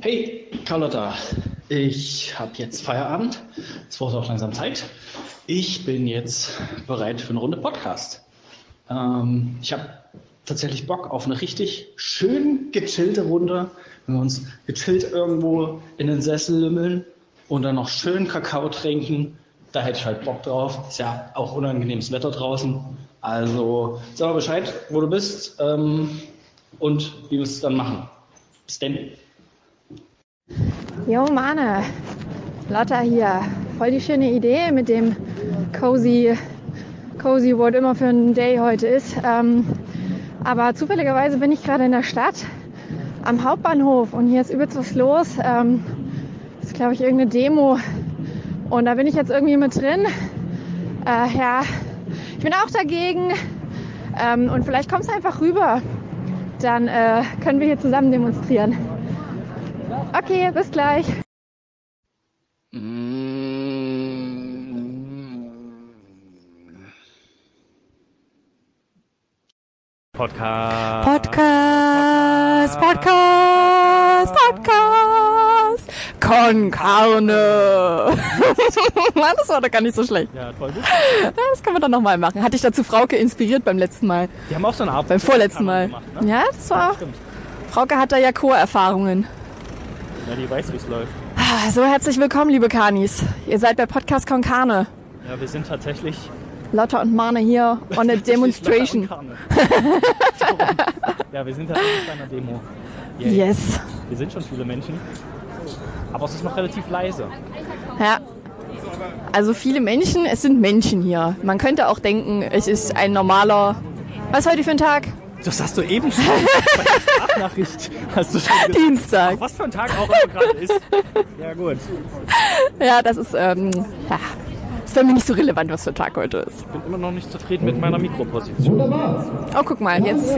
Hey, Carlotta. Ich habe jetzt Feierabend. Es wurde auch langsam Zeit. Ich bin jetzt bereit für eine Runde Podcast. Ähm, ich habe tatsächlich Bock auf eine richtig schön gechillte Runde, wenn wir uns gechillt irgendwo in den Sessel lümmeln und dann noch schön Kakao trinken. Da hätte ich halt Bock drauf. Ist ja auch unangenehmes Wetter draußen. Also sag mal Bescheid, wo du bist ähm, und wie wir es dann machen. Bis denn. Jo, Mane, Lotta hier. Voll die schöne Idee mit dem cozy, cozy, what immer für ein Day heute ist. Ähm, aber zufälligerweise bin ich gerade in der Stadt am Hauptbahnhof und hier ist übelst was los. Ähm, das ist, glaube ich, irgendeine Demo. Und da bin ich jetzt irgendwie mit drin. Äh, ja, ich bin auch dagegen. Ähm, und vielleicht kommst du einfach rüber. Dann äh, können wir hier zusammen demonstrieren. Okay, bis gleich. Podcast. Podcast, Podcast, Podcast. Con Carne. Mann, das war doch gar nicht so schlecht. Ja, voll gut. Das kann man dann nochmal machen. Hatte ich dazu Frauke inspiriert beim letzten Mal. Die haben auch so eine Art. Beim vorletzten Mal. Gemacht, ne? Ja, das war. Stimmt. Frauke hat da ja Chorerfahrungen. Ja, die weiß, wie es läuft. Ah, So, herzlich willkommen, liebe Kanis. Ihr seid bei Podcast Con Carne. Ja, wir sind tatsächlich. Lotta und Mane hier on a demonstration. ja, wir sind tatsächlich bei einer Demo. Yay. Yes. Wir sind schon viele Menschen. Aber es ist noch relativ leise. Ja. Also viele Menschen, es sind Menschen hier. Man könnte auch denken, es ist ein normaler. Was ist heute für ein Tag? Das hast du eben schon bei der Sprachnachricht. Hast du schon gesagt. Dienstag. Was für ein Tag auch immer gerade ist. Ja, gut. Ja, das ist, ähm, ja, ist für mich nicht so relevant, was für ein Tag heute ist. Ich bin immer noch nicht zufrieden mit meiner Mikroposition. Oh, guck mal, jetzt.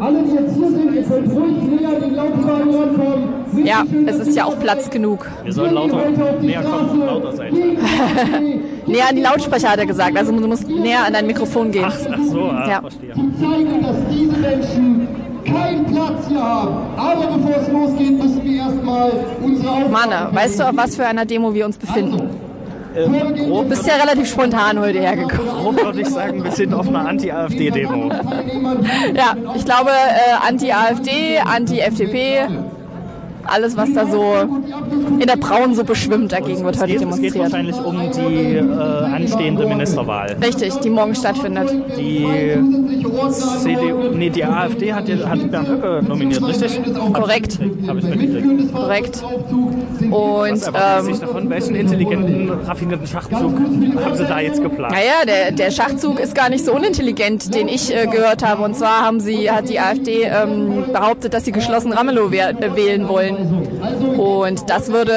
Alle, die jetzt hier sind, ihr könnt ruhig näher den Lautenwagen rankommen. Ja, es ist ja auch Platz genug. Wir sollen lauter, näher kommen und lauter sein. Näher an die Lautsprecher hat er gesagt, also du musst näher an dein Mikrofon gehen. Ach, ach so, ah, Ja. verstehe. zeigen, dass diese Menschen keinen Platz hier haben. Aber bevor es losgeht, müssen wir erstmal unsere Aufgaben Manne, weißt du, auf was für einer Demo wir uns befinden? Du bist ja relativ spontan heute hergekommen. Grob würde ich sagen, wir sind auf einer Anti-AfD-Demo. Ja, ich glaube, äh, Anti-AfD, Anti-FDP, alles, was da so in der Braunsuppe schwimmt, dagegen wird heute geht, es geht demonstriert. wahrscheinlich um die äh, anstehende Ministerwahl. Richtig, die morgen stattfindet. Die CDU, nee, die AfD hat, die- hat Bernd Höcke nominiert, richtig? Korrekt, Habe ich mitgekriegt. korrekt. Und ähm, sich davon? Welchen intelligenten, raffinierten Schachzug haben Sie da jetzt geplant? naja, der, der Schachzug ist gar nicht so unintelligent, den ich äh, gehört habe. Und zwar haben sie, hat die AfD ähm, behauptet, dass sie geschlossen Ramelow äh, wählen wollen. Und das würde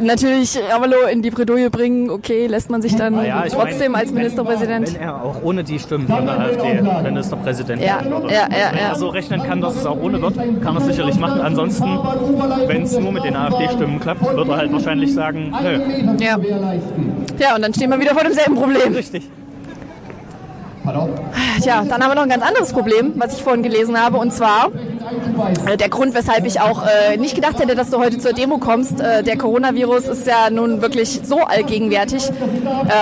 natürlich Ramelow in die Bredouille bringen. Okay, lässt man sich dann Ja, trotzdem meine, als Ministerpräsident. Wenn er auch ohne die Stimmen von der AfD Ministerpräsident Ja, würde. ja, ja, wenn er so rechnen kann, dass es auch ohne wird, kann er es sicherlich machen. Ansonsten, wenn es nur mit den AfD-Stimmen klappt, wird er halt wahrscheinlich sagen, nö, Ja. ja, und dann stehen wir wieder vor demselben Problem. richtig. Tja, dann haben wir noch ein ganz anderes Problem, was ich vorhin gelesen habe, und zwar der Grund, weshalb ich auch äh, nicht gedacht hätte, dass du heute zur Demo kommst. Äh, der Coronavirus ist ja nun wirklich so allgegenwärtig,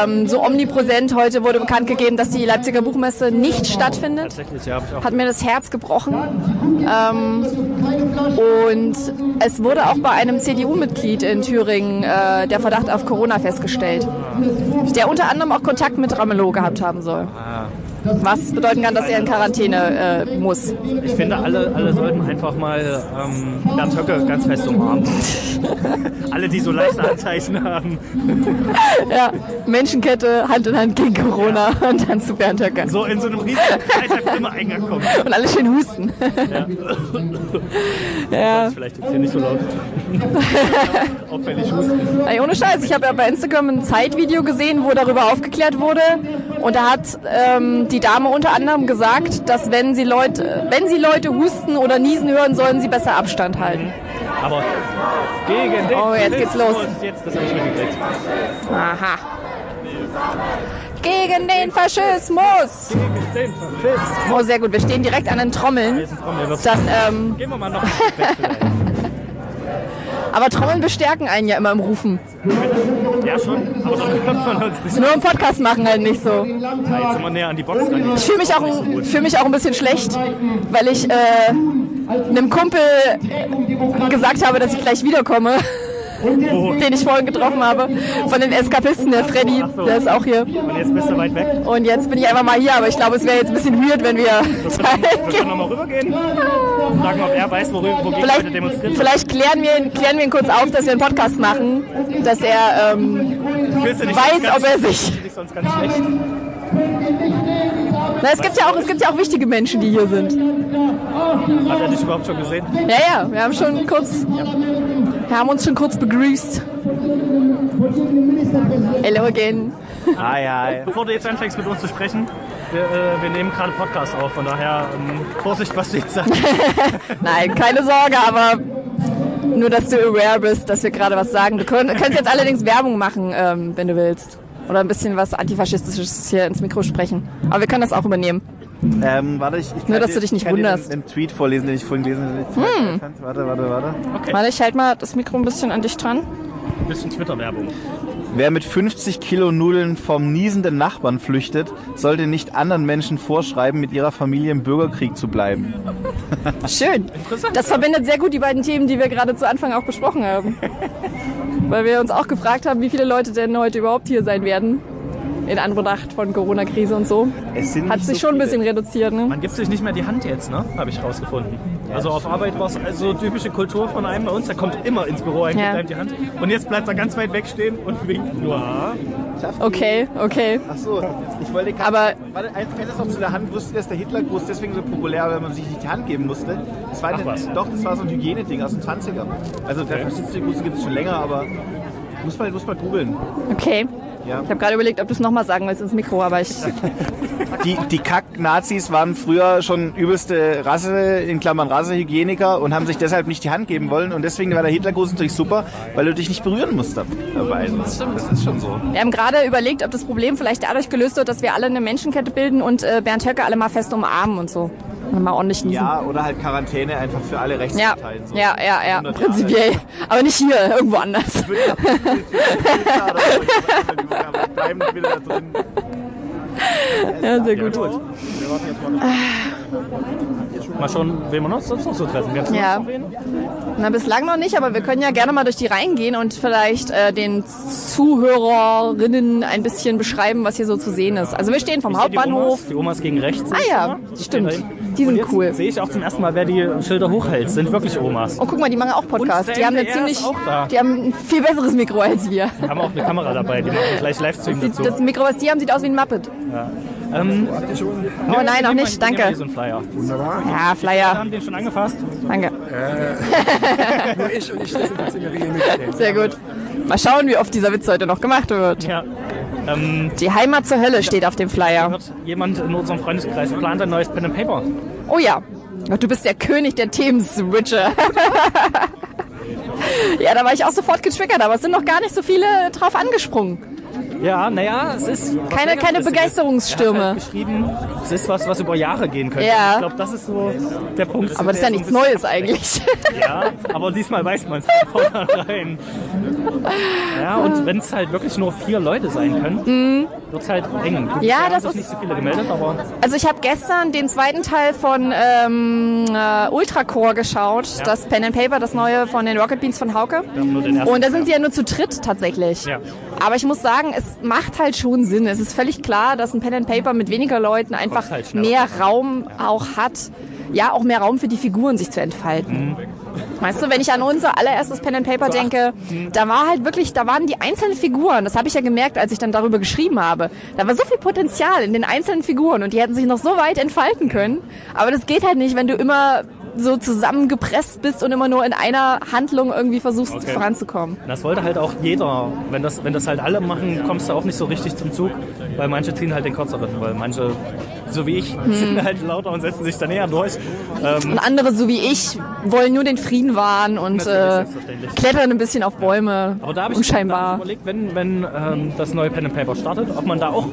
ähm, so omnipräsent. Heute wurde bekannt gegeben, dass die Leipziger Buchmesse nicht stattfindet. Tatsächlich, ja, habe ich auch. Hat mir das Herz gebrochen. Ähm, und es wurde auch bei einem CDU-Mitglied in Thüringen äh, der Verdacht auf Corona festgestellt, der unter anderem auch Kontakt mit Ramelow gehabt haben soll. Was bedeuten kann, dass er in Quarantäne äh, muss. Ich finde, alle, alle sollten einfach mal ähm, Bernd Höcke ganz fest umarmen. alle, die so leichte Anzeichen haben. Ja, Menschenkette, Hand in Hand gegen Corona und dann zu Bernd Höcke. So in so einem riesigen Kreis immer eingekommen. Und alle schön husten. Ja. Ja. Vielleicht jetzt hier nicht so laut. Auffällig husten. Ey, ohne Scheiß, ich habe ja bei Instagram ein Zeitvideo gesehen, wo darüber aufgeklärt wurde. Und da hat ähm, die Dame unter anderem gesagt, dass wenn sie Leute, wenn sie Leute husten oder niesen hören, sollen sie besser Abstand halten. Aber gegen den Oh, jetzt geht's los. Faschismus, Jetzt, das habe ich mitgekriegt. Aha. Gegen den Faschismus! Den Faschismus. Oh, sehr gut. Wir stehen direkt an den Trommeln. Dann, ähm, Gehen wir mal noch Aber Trommeln bestärken einen ja immer im Rufen. Ja, schon, aber dann hört man uns nicht. Nur im Podcast machen halt nicht so. Ja, jetzt sind wir näher an die Box ran. Ich fühle mich, auch, fühl mich auch ein bisschen schlecht, weil ich äh, einem Kumpel gesagt habe, dass ich gleich wiederkomme. Den ich vorhin getroffen habe. Von den Eskapisten, der Freddy, der ist auch hier. Und jetzt bist du weit weg. Und jetzt bin ich einfach mal hier, aber ich glaube, es wäre jetzt ein bisschen weird, wenn wir Wir können nochmal rübergehen. Fragen, ob er weiß, worüber, wogegen Vielleicht, heute demonstriert wird. vielleicht klären, wir, ihn- klären wir ihn kurz auf, dass wir einen Podcast machen, dass er ähm, weiß, ob er sich. sonst ganz schlecht? Na, es gibt ja auch, es gibt ja auch wichtige Menschen, die hier sind. Hat er dich überhaupt schon gesehen? Ja, ja, wir haben schon kurz, wir haben uns schon kurz begrüßt. Hello again. Ah ja. Bevor du jetzt anfängst mit uns zu sprechen, wir, äh, wir nehmen gerade Podcast auf, von daher ähm, Vorsicht, was du jetzt sagst. Nein, keine Sorge, aber nur, dass du aware bist, dass wir gerade was sagen. Du könnt, könntest jetzt allerdings Werbung machen, ähm, wenn du willst. Oder ein bisschen was Antifaschistisches hier ins Mikro sprechen. Aber wir können das auch übernehmen. Ähm, warte, ich, ich kann Nur, dass dir- du dich nicht ich kann dir wunderst. Den, den Tweet vorlesen, den ich vorhin gelesen habe. Hm. Warte, warte, warte. Warte, ich halte mal das Mikro ein bisschen an dich dran. Ein bisschen Twitter-Werbung. Wer mit 50 Kilo Nudeln vom niesenden Nachbarn flüchtet, sollte nicht anderen Menschen vorschreiben, mit ihrer Familie im Bürgerkrieg zu bleiben. Schön. Das verbindet sehr gut die beiden Themen, die wir gerade zu Anfang auch besprochen haben. Weil wir uns auch gefragt haben, wie viele Leute denn heute überhaupt hier sein werden. In Anbetracht von Corona-Krise und so. Es sind Hat sich so schon ein bisschen reduziert, ne? Man gibt sich nicht mehr die Hand jetzt, ne? Habe ich rausgefunden. Also auf Arbeit war es also typische Kultur von einem bei uns, der kommt immer ins Büro und Ja. die Hand. Und jetzt bleibt er ganz weit weg stehen und winkt nur. Okay, okay. Ach so, ich wollte gerade. Aber Warte, ein- eines noch zu der Hand. Wusste, dass der Hitlergruß deswegen so populär war, weil man sich nicht die Hand geben musste? Das war Ach eine, was. Doch, das war so ein Hygieneding aus den 20ern. Also der faschistische Gruß gibt es schon länger, aber muss mal, muss mal googeln. okay. Ja. Ich habe gerade überlegt, ob du es nochmal sagen willst ins Mikro, aber ich. Die, die Kack-Nazis waren früher schon übelste Rasse, in Klammern Rassehygieniker und haben sich deshalb nicht die Hand geben wollen. Und deswegen war der Hitlergruß natürlich super, weil du dich nicht berühren musst dabei. Das, das ist schon so. Wir haben gerade überlegt, ob das Problem vielleicht dadurch gelöst wird, dass wir alle eine Menschenkette bilden und äh, Bernd Höcke alle mal fest umarmen und so. Und mal ordentlich niesen. Ja, oder halt Quarantäne einfach für alle Ja, Rechtsparteien. so. ja, ja, ja, 100 Jahre. prinzipiell. Aber nicht hier, irgendwo anders. Drin. Ja, sehr gut. Mal schauen, wen wir uns sonst noch so treffen. Noch Ja. noch wen? Na, bislang noch nicht, aber wir können ja gerne mal durch die Reihen gehen und vielleicht äh, den Zuhörerinnen ein bisschen beschreiben, was hier so zu sehen ist. Also wir stehen vom Ich sehe die Hauptbahnhof. Omas, die Omas gegen rechts. Ah ja, stimmt. Die sind cool. sehe ich auch zum ersten Mal, wer die Schilder hochhält. Sind wirklich Omas. Oh, guck mal, die machen auch Podcast. Und Die haben eine der ziemlich, die haben ein viel besseres Mikro als wir. Die haben auch eine Kamera dabei, die machen gleich Livestream Sieht, dazu. das Mikro, was die haben, sieht aus wie ein Muppet. Ähm, Oh nein, noch nicht. Danke. so einen Flyer. Ja, Wir Flyer. haben den schon angefasst. Danke. Nur ich und ich desinfiziere mit. Sehr gut. Mal schauen, wie oft dieser Witz heute noch gemacht wird. Ja. Ähm, Die Heimat zur Hölle steht auf dem Flyer. jemand in unserem Freundeskreis plant ein neues Pen and Paper. Oh ja. Du bist der König der Themen-Switcher. ja, da war ich auch sofort getriggert, aber es sind noch gar nicht so viele drauf angesprungen. Ja, naja, es ist Keine, keine. Er Begeisterungsstürme. halt geschrieben, es ist was, was über Jahre gehen könnte. Ja. Ich glaube, das ist so der Punkt. Aber das ist ja nichts Neues eigentlich. Ja, aber diesmal weiß man es von vornherein. Ja, und wenn es halt wirklich nur vier Leute sein können, wird es halt eng. Mhm. Ja, das ist- nicht so viele gemeldet, aber Also ich habe gestern den zweiten Teil von ähm, äh, Ultracore geschaut, das Pen and Paper, das neue von den Rocket Beans von Hauke. Und da sind sie ja nur zu dritt tatsächlich. Ja. Aber ich muss sagen, es macht halt schon Sinn. Es ist völlig klar, dass ein Pen and Paper mit weniger Leuten einfach halt mehr Raum auch hat. Ja, auch mehr Raum für die Figuren sich zu entfalten. Weißt du, wenn ich an unser allererstes Pen and Paper denke, da war halt wirklich, da waren die einzelnen Figuren, das habe ich ja gemerkt, als ich dann darüber geschrieben habe. Da war so viel Potenzial in den einzelnen Figuren und die hätten sich noch so weit entfalten können. Aber das geht halt nicht, wenn du immer so zusammengepresst bist und immer nur in einer Handlung irgendwie versuchst Okay. voranzukommen. Das wollte halt auch jeder. Wenn das, wenn das halt alle machen, kommst du auch nicht so richtig zum Zug, weil manche ziehen halt den kürzeren, weil manche, so wie ich, Hm. sind halt lauter und setzen sich da näher durch. Ähm, Und andere, so wie ich, wollen nur den Frieden wahren und äh, klettern ein bisschen auf Bäume. aber da habe ich da hab ich unscheinbar. überlegt, wenn, wenn ähm, das neue Pen and Paper startet, ob man da auch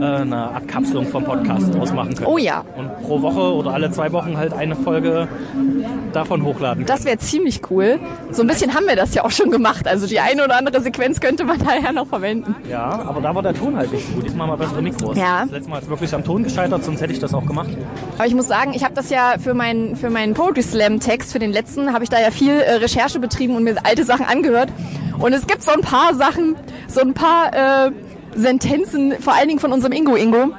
eine Abkapselung vom Podcast ausmachen können. Oh ja. Und pro Woche oder alle zwei Wochen halt eine Folge davon hochladen. Das wäre ziemlich cool. So ein bisschen haben wir das ja auch schon gemacht. Also die eine oder andere Sequenz könnte man daher noch verwenden. Ja, aber da war der Ton halt nicht gut. Diesmal mal bessere Mikros. Ja. Das letzte Mal ist wirklich am Ton gescheitert, sonst hätte ich das auch gemacht. Aber ich muss sagen, ich habe das ja für meinen für meinen Poetry Slam Text für den letzten habe ich da ja viel äh, Recherche betrieben und mir alte Sachen angehört. Und es gibt so ein paar Sachen, so ein paar äh, Sentenzen, vor allen Dingen von unserem Ingo Ingo,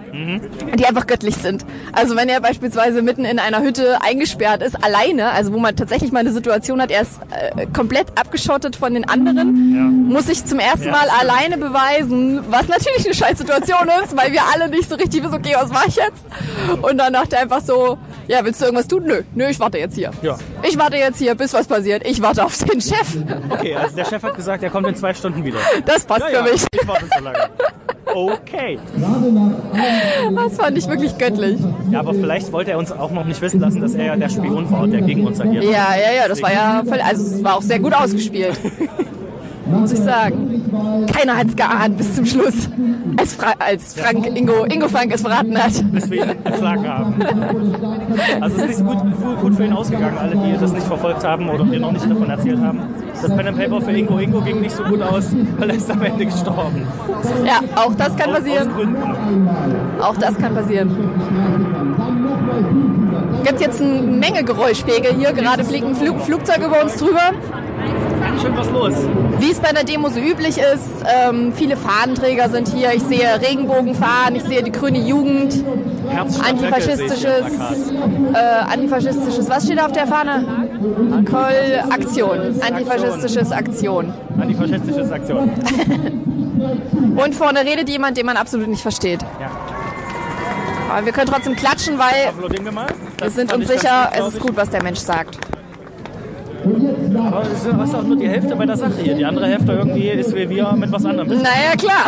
die einfach göttlich sind. Also wenn er beispielsweise mitten in einer Hütte eingesperrt ist, alleine, also wo man tatsächlich mal eine Situation hat, er ist äh, komplett abgeschottet von den anderen, muss sich zum ersten Ja, Mal alleine beweisen, was natürlich eine scheiß Situation ist, weil wir alle nicht so richtig wissen, okay, was mache ich jetzt? Und dann dachte er einfach so, ja, willst du irgendwas tun? Nö, nö, ich warte jetzt hier. Ja. Ich warte jetzt hier, bis was passiert. Ich warte auf den Chef. Okay, also der Chef hat gesagt, er kommt in zwei Stunden wieder. Das passt Ja, ja, für mich. ich warte so lange. Okay. Das fand ich wirklich göttlich. Ja, aber vielleicht wollte er uns auch noch nicht wissen lassen, dass er ja der Spion war, der gegen uns agiert. Ja, ja, ja, das war ja voll, also es war auch sehr gut ausgespielt. Muss ich sagen. Keiner hat's geahnt bis zum Schluss, als, Fra als Frank Ingo, Ingo Frank es verraten hat. ihn entschlagen haben. Also es ist nicht so gut, gut für ihn ausgegangen, alle, die das nicht verfolgt haben oder mir noch nicht davon erzählt haben. Das Pen and Paper für Ingo Ingo ging nicht so gut aus, weil er ist am Ende gestorben. Ja, auch das kann Aus, aus passieren. Gründen. Auch das kann passieren. Gibt jetzt eine Menge Geräuschpegel hier. Gerade fliegt ein Flug, Flugzeug über uns drüber. Schön was los. Wie es bei einer Demo so üblich ist, ähm, viele Fahnenträger sind hier. Ich sehe Regenbogenfahnen, ich sehe die grüne Jugend, antifaschistisches, äh, antifaschistisches, was steht auf der Fahne? Koll Aktion, antifaschistisches Aktion. Antifaschistische Aktion. Und vorne redet jemand, den man absolut nicht versteht. Ja. Aber wir können trotzdem klatschen, weil wir wir sind uns sicher, es ist gut, was der Mensch sagt. Aber es ist auch nur die Hälfte bei der Sache hier. Die andere Hälfte irgendwie ist wie wir mit was anderem. Naja, klar.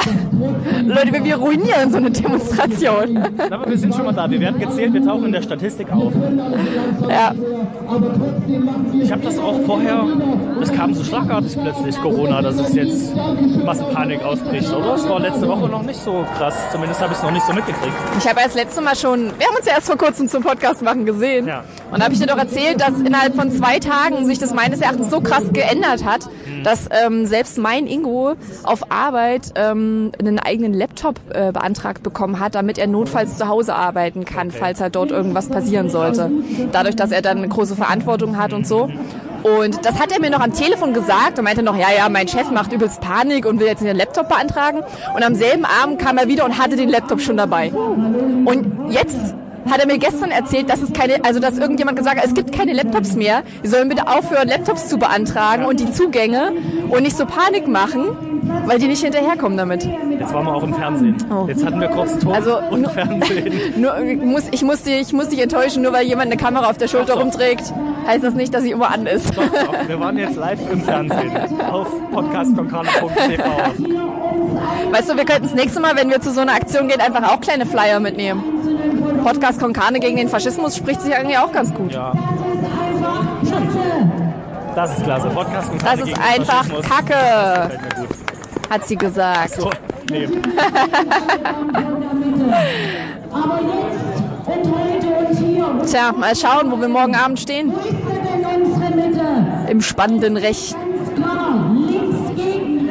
Leute, wir ruinieren so eine Demonstration. Aber wir sind schon mal da. Wir werden gezählt, wir tauchen in der Statistik auf. Ja. Ich habe das auch vorher, es kam so schlagartig plötzlich Corona, dass es jetzt Massenpanik ausbricht, oder? Es war letzte Woche noch nicht so krass, zumindest habe ich es noch nicht so mitgekriegt. Ich habe erst letzte Mal schon, wir haben uns ja erst vor kurzem zum Podcast machen gesehen. Ja. Und da habe ich dir doch erzählt, dass innerhalb von zwei Tagen sich das meines Erachtens so krass geändert hat, Mhm. dass ähm, selbst mein Ingo auf Arbeit ähm, einen eigenen Laptop äh, beantragt bekommen hat, damit er notfalls zu Hause arbeiten kann, falls halt dort irgendwas passieren sollte. Dadurch, dass er dann eine große Verantwortung hat und so. Und das hat er mir noch am Telefon gesagt und meinte noch, ja, ja, mein Chef macht übelst Panik und will jetzt den Laptop beantragen. Und am selben Abend kam er wieder und hatte den Laptop schon dabei. Und jetzt hat er mir gestern erzählt, dass es keine, also dass irgendjemand gesagt hat, es gibt keine Laptops mehr. Sie sollen bitte aufhören, Laptops zu beantragen und die Zugänge und nicht so Panik machen, weil die nicht hinterherkommen damit. Jetzt waren wir auch im Fernsehen. Oh. Jetzt hatten wir kurz Ton Also, und nur- Fernsehen. Nur, ich, muss, ich, muss dich, ich muss dich enttäuschen, nur weil jemand eine Kamera auf der Schulter doch. rumträgt, heißt das nicht, dass sie immer an ist. Doch, doch, wir waren jetzt live im Fernsehen auf podcastkonkane.tv. Weißt du, wir könnten das nächste Mal, wenn wir zu so einer Aktion gehen, einfach auch kleine Flyer mitnehmen. Podcast Konkane gegen den Faschismus spricht sich irgendwie auch ganz gut. Ja. Das ist klasse. Podcast Das ist einfach Kacke, Gefällt mir gut. hat sie gesagt. So, nee. Aber jetzt hier, Tja, mal schauen, wo wir morgen Abend stehen. Im spannenden Recht. Gegen.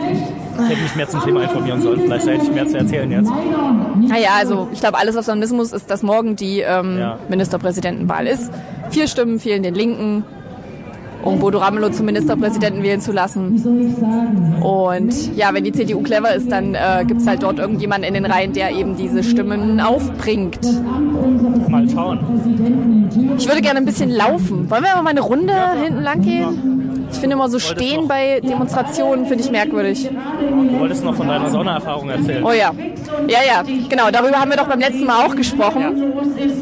Ich hätte mich mehr zum Thema informieren sollen. Vielleicht hätte ich mehr zu erzählen jetzt. Naja, also ich glaube, alles, was man wissen muss, ist, dass morgen die ähm, Ja. Ministerpräsidentenwahl ist. Vier Stimmen fehlen den Linken, um Bodo Ramelow zum Ministerpräsidenten wählen zu lassen. Und ja, wenn die CDU clever ist, dann äh, gibt es halt dort irgendjemanden in den Reihen, der eben diese Stimmen aufbringt. Mal schauen. Ich würde gerne ein bisschen laufen. Wollen wir mal eine Runde hinten lang gehen? Ich finde immer so stehen bei Demonstrationen, finde ich merkwürdig. Du wolltest noch von deiner Saunaerfahrung erzählen. Oh ja. Ja, ja, genau. Darüber haben wir doch beim letzten Mal auch gesprochen,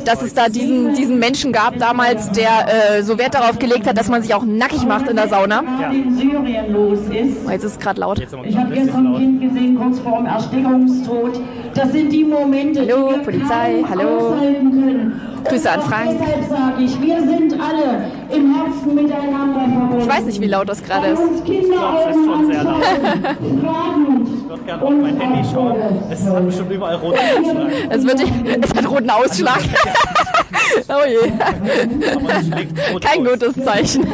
dass es da diesen, diesen Menschen gab damals, der äh, so Wert darauf gelegt hat, dass man sich auch nackig macht in der Sauna. Ist. Oh, jetzt ist es gerade laut. Ich habe gestern ein. Kind gesehen, kurz vor dem Erstickungstod. Das sind die Momente, Hallo, die wir Polizei, kaum hallo. aushalten können. Grüße an Frank. Deshalb sage ich, wir sind alle im Herzen miteinander verbunden. Ich weiß nicht, wie laut das gerade ist. Uns Kinder glaub, es ist schon sehr laut. Und würde gerne auf mein Handy schauen. Es hat bestimmt überall roten Ausschlag. Es, wird, es hat roten Ausschlag. oh je. Kein gutes Zeichen.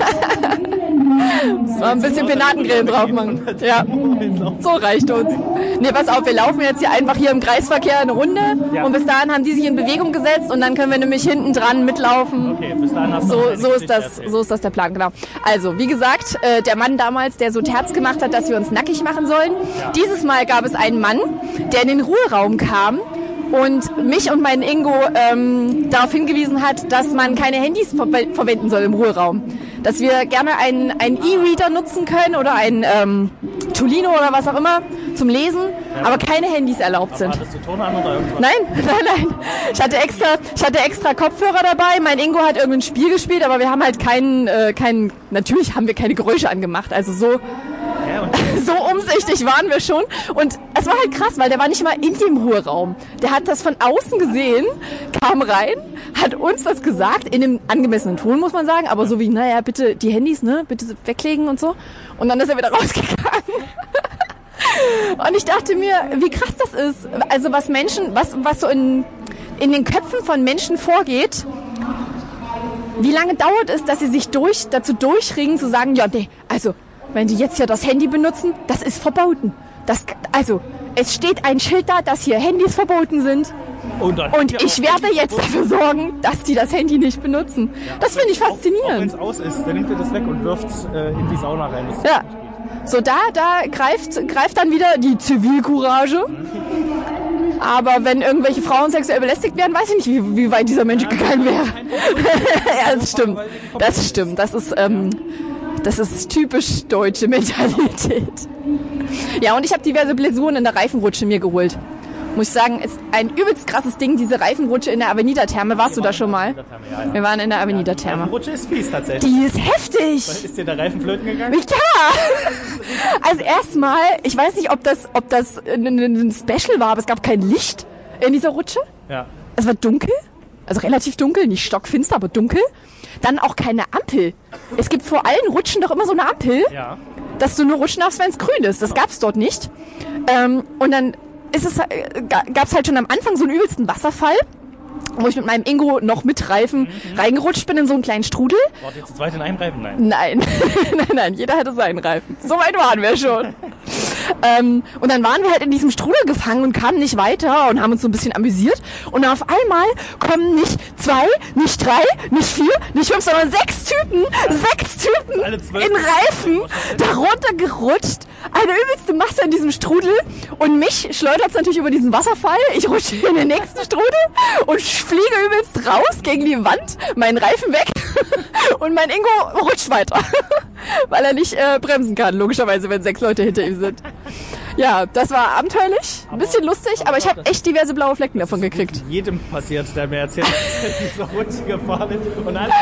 War ein bisschen Penatengrillen drauf, Mann. Ja, so reicht uns. Nee, pass auf, wir laufen jetzt hier einfach hier im Kreisverkehr eine Runde und bis dahin haben die sich in Bewegung gesetzt und dann können wir nämlich hinten dran mitlaufen. Okay, bis dahin hast du So, so, ist das, so ist das der Plan, genau. Also, wie gesagt, äh, der Mann damals, der so Terz gemacht hat, dass wir uns nackig machen sollen. Dieses Mal gab es einen Mann, der in den Ruheraum kam und mich und meinen Ingo ähm, darauf hingewiesen hat, dass man keine Handys ver verwenden soll im Ruheraum. Dass wir gerne einen, E-Reader nutzen können oder einen ähm, Tolino oder was auch immer zum Lesen, aber keine Handys erlaubt sind. Hattest du Ton an oder irgendwas? Nein, nein, nein. Ich hatte extra, ich hatte extra Kopfhörer dabei. Mein Ingo hat irgendein Spiel gespielt, aber wir haben halt keinen, äh, keinen, natürlich haben wir keine Geräusche angemacht. Also so, Und so umsichtig waren wir schon. Und es war halt krass, weil der war nicht mal in dem Ruheraum. Der hat das von außen gesehen, kam rein, hat uns das gesagt, in einem angemessenen Ton, muss man sagen, aber so wie, naja, bitte die Handys, ne, bitte weglegen und so. Und dann ist er wieder rausgegangen. Und ich dachte mir, wie krass das ist. Also was Menschen, was, was so in, in den Köpfen von Menschen vorgeht, wie lange dauert es, dass sie sich durch, dazu durchringen, zu sagen, ja, nee, also, wenn die jetzt ja das Handy benutzen, das ist verboten. Das, also, es steht ein Schild da, dass hier Handys verboten sind. Und, Und Ja, ich werde jetzt dafür sorgen, dass die das Handy nicht benutzen. Das finde ich Auch wenn faszinierend. es aus ist, dann nimmt er das weg und wirft es äh, in die Sauna rein. Das Ja. So, da, da greift, greift dann wieder die Zivilcourage. Aber wenn irgendwelche Frauen sexuell belästigt werden, weiß ich nicht, wie, wie weit dieser Mensch gegangen wäre. ja, das stimmt. Das stimmt. Das ist, ähm, das ist typisch deutsche Mentalität. Ja, und ich habe diverse Blessuren in der Reifenrutsche mir geholt. Muss ich sagen, ist ein übelst krasses Ding, diese Reifenrutsche in der Avenida-Therme. Warst du da schon mal? Wir waren in der Die Avenida-Therme. Rutsche ist fies tatsächlich. Die ist heftig. Ist dir der Reifen flöten gegangen? Ja! Also erstmal, ich weiß nicht, ob das, ob das ein Special war, aber es gab kein Licht in dieser Rutsche. Ja. Es war dunkel, also relativ dunkel, nicht stockfinster, aber dunkel. Dann auch keine Ampel. Es gibt vor allen Rutschen doch immer so eine Ampel, Ja. dass du nur rutschen darfst, wenn es grün ist. Das gab's dort nicht. Ähm, und dann ist es, äh, ga- gab's halt schon am Anfang so einen übelsten Wasserfall, wo ich mit meinem Ingo noch mit Reifen reingerutscht bin in so einen kleinen Strudel. Wart ihr zu zweit in einem Reifen? Nein. Nein, nein, nein, jeder hatte seinen Reifen. So weit waren wir schon. Ähm, und dann waren wir halt in diesem Strudel gefangen und kamen nicht weiter und haben uns so ein bisschen amüsiert. Und auf einmal kommen nicht zwei, nicht drei, nicht vier, nicht fünf, sondern sechs Typen, sechs Typen in Reifen darunter gerutscht. Eine übelste Masse in diesem Strudel. Und mich schleudert es natürlich über diesen Wasserfall. Ich rutsche in den nächsten Strudel und fliege übelst raus gegen die Wand, meinen Reifen weg und mein Ingo rutscht weiter, weil er nicht äh, bremsen kann, logischerweise, wenn sechs Leute hinter ihm sind. Ja, das war abenteuerlich, ein bisschen lustig, aber ich habe echt diverse blaue Flecken davon gekriegt. Jedem passiert, der mir erzählt, dass er Rutsche gefahren ist und alle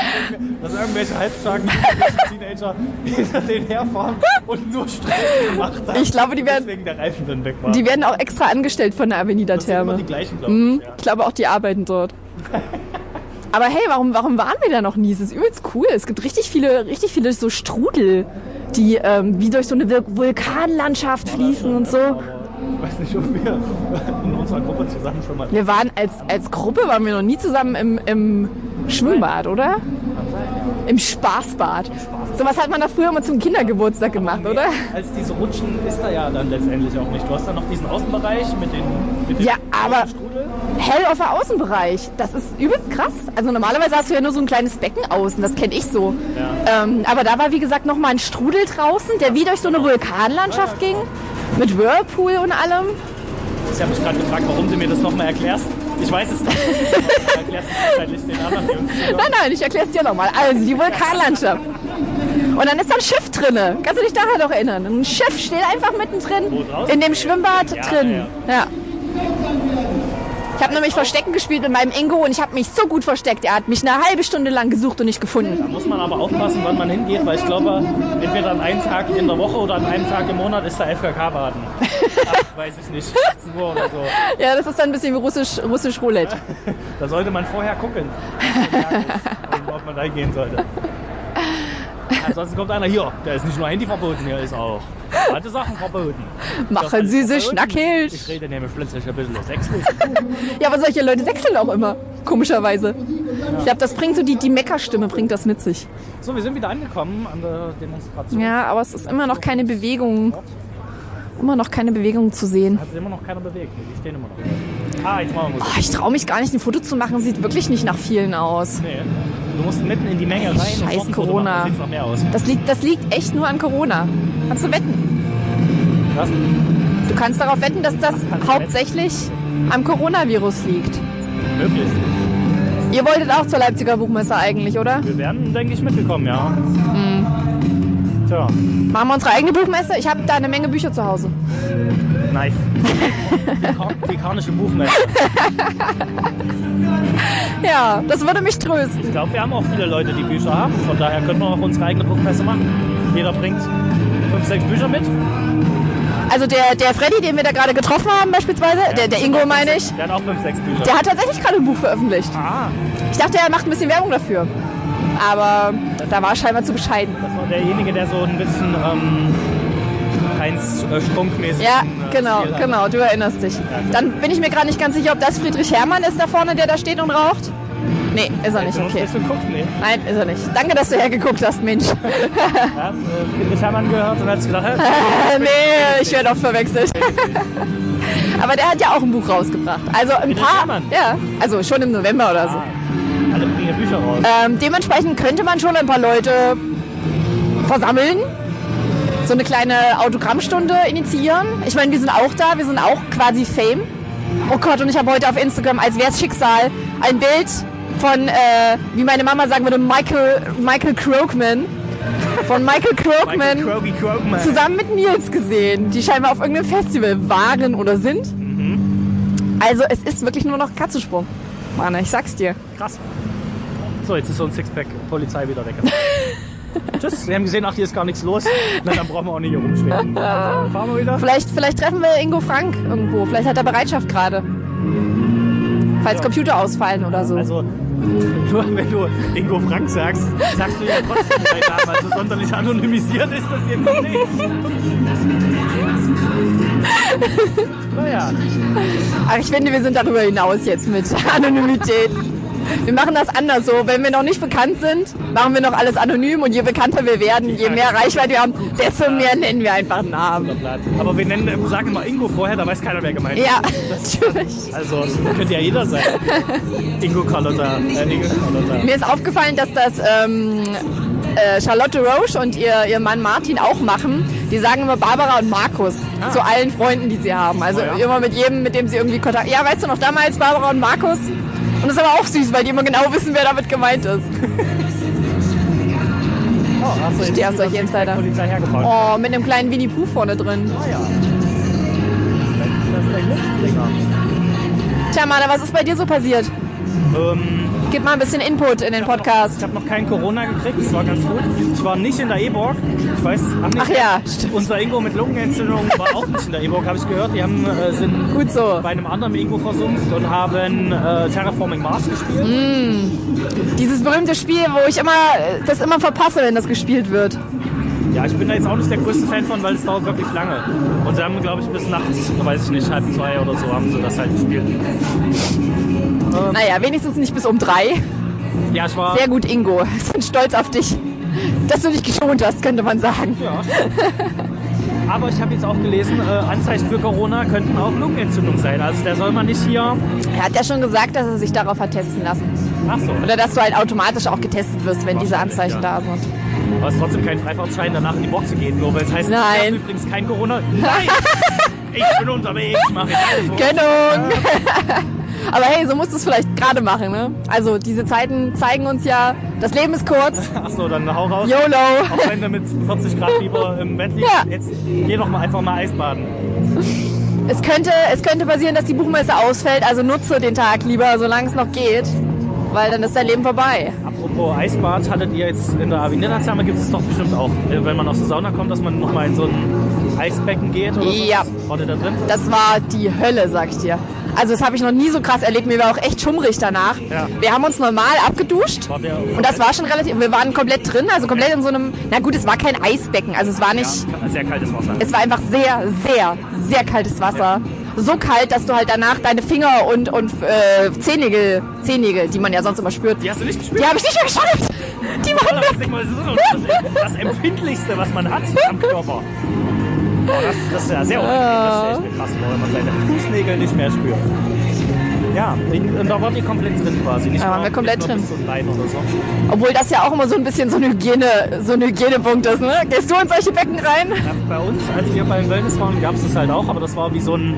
dass irgendwelche halbstarken Teenager hinter denen herfahren und nur Stress gemacht haben. Ich glaube, die werden- Deswegen der Reifen dann weg war. Die werden auch extra angestellt von der Avenida Therme. die gleichen, glaube Mhm, ich. Ja. ich glaube auch, die arbeiten dort. Aber hey, warum, warum waren wir da noch nie? Es ist übelst cool. Es gibt richtig viele, richtig viele so Strudel, die ähm, wie durch so eine Vul- Vulkanlandschaft fließen und so. Ich weiß nicht, ob wir in unserer Gruppe zusammen schon mal. Wir waren als, als Gruppe waren wir noch nie zusammen im, im Schwimmbad, oder? Im Spaßbad. Sowas hat man da früher immer zum Kindergeburtstag gemacht, oder? Als diese Rutschen ist da ja dann letztendlich auch nicht. Du hast dann noch diesen Außenbereich mit den, mit den Ja, aber hell auf der Außenbereich. Das ist übelst krass. Also normalerweise hast du ja nur so ein kleines Becken außen, das kenne ich so. Ähm, aber da war wie gesagt noch mal ein Strudel draußen, der wie durch so eine Vulkanlandschaft ging. Mit Whirlpool und allem. Ich habe mich gerade gefragt, warum du mir das nochmal erklärst. Ich weiß es nicht. Du erklärst es wahrscheinlich den anderen Jungs. Nein, nein, ich erkläre es dir nochmal. Also die Vulkanlandschaft. Und dann ist da ein Schiff drinne. Kannst du dich daran noch erinnern? Ein Schiff steht einfach mittendrin in dem Schwimmbad Ja, drin. Ja. Ich habe nämlich Verstecken gespielt mit meinem Ingo und ich habe mich so gut versteckt. Er hat mich eine halbe Stunde lang gesucht und nicht gefunden. Da muss man aber aufpassen, wann man hingeht, weil ich glaube, entweder an einem Tag in der Woche oder an einem Tag im Monat ist da FKK-Baden. Weiß ich nicht. 18 Uhr oder so. Ja, das ist dann ein bisschen wie russisch, russisch Roulette. Da sollte man vorher gucken, ob man da hingehen sollte. Ansonsten kommt einer hier, der ist nicht nur Handy verboten, hier ist auch alte Sachen verboten. Machen Sie sich schnackig. Ich rede nämlich plötzlich ein bisschen sexuell. Ja, aber solche Leute sechseln auch immer. Komischerweise. Ich glaube, das bringt so die, die Meckerstimme bringt das mit sich. So, wir sind wieder angekommen an der Demonstration. Ja, aber es ist immer noch keine Bewegung. Immer noch keine Bewegung zu sehen. Hat sich immer noch keiner bewegt. Die stehen immer noch. Ah, jetzt machen wir Oh, Musik. ich traue mich gar nicht, ein Foto zu machen. Sieht wirklich nicht nach vielen aus. Nee. Du musst mitten in die Menge rein. Scheiß Corona. machen, aus. Das liegt, das liegt echt nur an Corona. Kannst du wetten? Was? Du kannst darauf wetten, dass das du hauptsächlich am Coronavirus liegt. Möglich. Ihr wolltet auch zur Leipziger Buchmesse eigentlich, oder? Wir werden, denke ich, mitgekommen, ja. Mhm. Tja, Machen wir unsere eigene Buchmesse? Ich habe da eine Menge Bücher zu Hause. nice. Die Kar- Die karnische Buchmesse. Ja, das würde mich trösten. Ich glaube, wir haben auch viele Leute, die Bücher haben. Von daher können wir auch unsere eigene Buchmesse machen. Jeder bringt fünf, sechs Bücher mit. Also der, der Freddy, den wir da gerade getroffen haben beispielsweise, der, der Ingo meine ich, Der hat auch fünf, sechs Bücher. der hat tatsächlich gerade ein Buch veröffentlicht. ah, Ich dachte, er macht ein bisschen Werbung dafür. Aber da war scheinbar zu bescheiden. das war derjenige, der so ein bisschen ähm, Heinz äh, Strunkmäßig. Ja, äh, genau, Stil genau, du erinnerst dich. Dann bin ich mir gerade nicht ganz sicher, ob das Friedrich Hermann ist da vorne, der da steht und raucht. Nee, ist er nicht, Du hast okay. nicht geguckt, nee. Nein, ist er nicht. Danke, dass du hergeguckt hast, Mensch. Ja, äh, Friedrich Hermann gehört und hat gedacht, hä? nee, ich werde oft verwechselt. Aber der hat ja auch ein Buch rausgebracht. Also ein Friedrich paar. Hermann? Ja, also schon im November oder so. Ah, alle bringen Bücher raus. Ähm, dementsprechend könnte man schon ein paar Leute versammeln. So eine kleine Autogrammstunde initiieren. Ich meine, wir sind auch da, wir sind auch quasi Fame. Oh Gott, und ich habe heute auf Instagram, als wär's Schicksal, ein Bild von, äh, wie meine Mama sagen würde, Michael, Michael Krogman. Von Michael Krogman Michael Croby Krogman. zusammen mit Nils gesehen, die scheinbar auf irgendeinem Festival waren oder sind. Also es ist wirklich nur noch Katzensprung. Mann, ich sag's dir. Krass. So, jetzt ist so ein Sixpack Polizei wieder weg. Tschüss. Wir haben gesehen, ach, hier ist gar nichts los. Na, dann brauchen wir auch nicht hier rumstehen. Fahren wir wieder. Vielleicht, vielleicht treffen wir Ingo Frank irgendwo. Vielleicht hat er Bereitschaft gerade. Falls Computer ausfallen oder so. Also, nur wenn du Ingo Frank sagst, sagst du ja trotzdem deinen Namen. Also sonderlich anonymisiert ist das jetzt nicht. naja, Ach, ich finde, wir sind darüber hinaus jetzt mit Anonymität. Wir machen das anders so. Wenn wir noch nicht bekannt sind, machen wir noch alles anonym und je bekannter wir werden, je mehr Reichweite wir haben, desto mehr nennen wir einfach Namen. aber wir nennen, sagen immer Ingo vorher, da weiß keiner, wer gemeint ist. Ja, natürlich. Also, könnte ja jeder sein. Ingo Carlotta. Äh, Ingo Carlotta. Mir ist aufgefallen, dass das ähm, äh, Charlotte Roche und ihr, ihr Mann Martin auch machen. Die sagen immer Barbara und Markus zu allen Freunden, die sie haben. Also Ah. Oh ja. immer mit jedem, mit dem sie irgendwie Kontakt. Ja, weißt du noch damals Barbara und Markus? Und das ist aber auch süß, weil die immer genau wissen, wer damit gemeint ist. Oh, hast du Ich stehe auf solche Insider. Oh, mit einem kleinen Winnie Pooh vorne drin. Ah ja. Das ist ein. Tja, Mana, was ist bei dir so passiert? Ähm, Gib mal ein bisschen Input in den Podcast. Ich habe noch kein Corona gekriegt, das war ganz gut. Ich war nicht in der E-Borg. Ich weiß, ach, nicht, Ach ja, stimmt. Unser Ingo mit Lungenentzündung war auch nicht in der E-Borg, habe ich gehört. Die haben, äh, sind Gut so. bei einem anderen Ingo versumpft und haben äh, Terraforming Mars gespielt. Dieses berühmte Spiel, wo ich immer äh, das immer verpasse, wenn das gespielt wird. Ja, ich bin da jetzt auch nicht der größte Fan von, weil es dauert wirklich lange. Und sie haben, glaube ich, bis nachts, weiß ich nicht, halb zwei oder so, haben sie das halt gespielt. Naja, wenigstens nicht bis um drei. Ja, ich war... Sehr gut, Ingo. Ich bin stolz auf dich, dass du dich geschont hast, könnte man sagen. Ja. Aber ich habe jetzt auch gelesen, äh, Anzeichen für Corona könnten auch Lungenentzündung sein. Also der soll man nicht hier... Er hat ja schon gesagt, dass er sich darauf hat testen lassen. Ach so. Oder dass du halt automatisch auch getestet wirst, wenn diese Anzeichen ja. da sind. Aber es ist trotzdem kein Freifahrtschein, danach in die Box zu gehen, nur weil es heißt, Nein. übrigens kein Corona. Nein! ich bin unterwegs, mache ich alles. Kennung! Aber hey, so musst du es vielleicht gerade machen, ne? Also diese Zeiten zeigen uns ja, das Leben ist kurz. Ach so, dann hau raus. YOLO! Auch wenn du mit 40 Grad Fieber im Bett liegst, Ja. jetzt geh doch mal einfach mal Eisbaden. Es könnte, es könnte passieren, dass die Buchmesse ausfällt, also nutze den Tag lieber, solange es noch geht. Weil dann ist dein Leben vorbei. Apropos Eisbad, hattet ihr jetzt in der Avenida-Therme, gibt es doch bestimmt auch, wenn man aus der Sauna kommt, dass man nochmal in so ein Eisbecken geht oder so? Ja. War der da drin? Das war die Hölle, sag ich dir. Also das habe ich noch nie so krass erlebt. Mir war auch echt schummrig danach. Ja. Wir haben uns normal abgeduscht und das war schon relativ. Wir waren komplett drin, also komplett in so einem. Na gut, es war kein Eisbecken, also es war nicht. Ja, sehr kaltes Wasser. Es war einfach sehr, sehr, sehr kaltes Wasser. So kalt, dass du halt danach deine Finger und, und äh, Zehennägel, Zehennägel, die man ja sonst immer spürt, Die hast du nicht gespürt? die habe ich nicht mehr geschafft. Die waren Das ist, das ist das Empfindlichste, was man hat am Körper. Das, das ist ja sehr unangenehm. Das stelle ich mir krass vor, wenn man seine Fußnägel nicht mehr spürt. Ja, und da waren die komplett drin quasi. Nicht Da waren wir komplett drin. oder so. Obwohl das ja auch immer so ein bisschen so, eine Hygiene, so ein Hygienepunkt ist, ne? Gehst du in solche Becken rein? Ja, bei uns, als wir beim Wellness waren, gab es das halt auch, aber das war wie so, ein,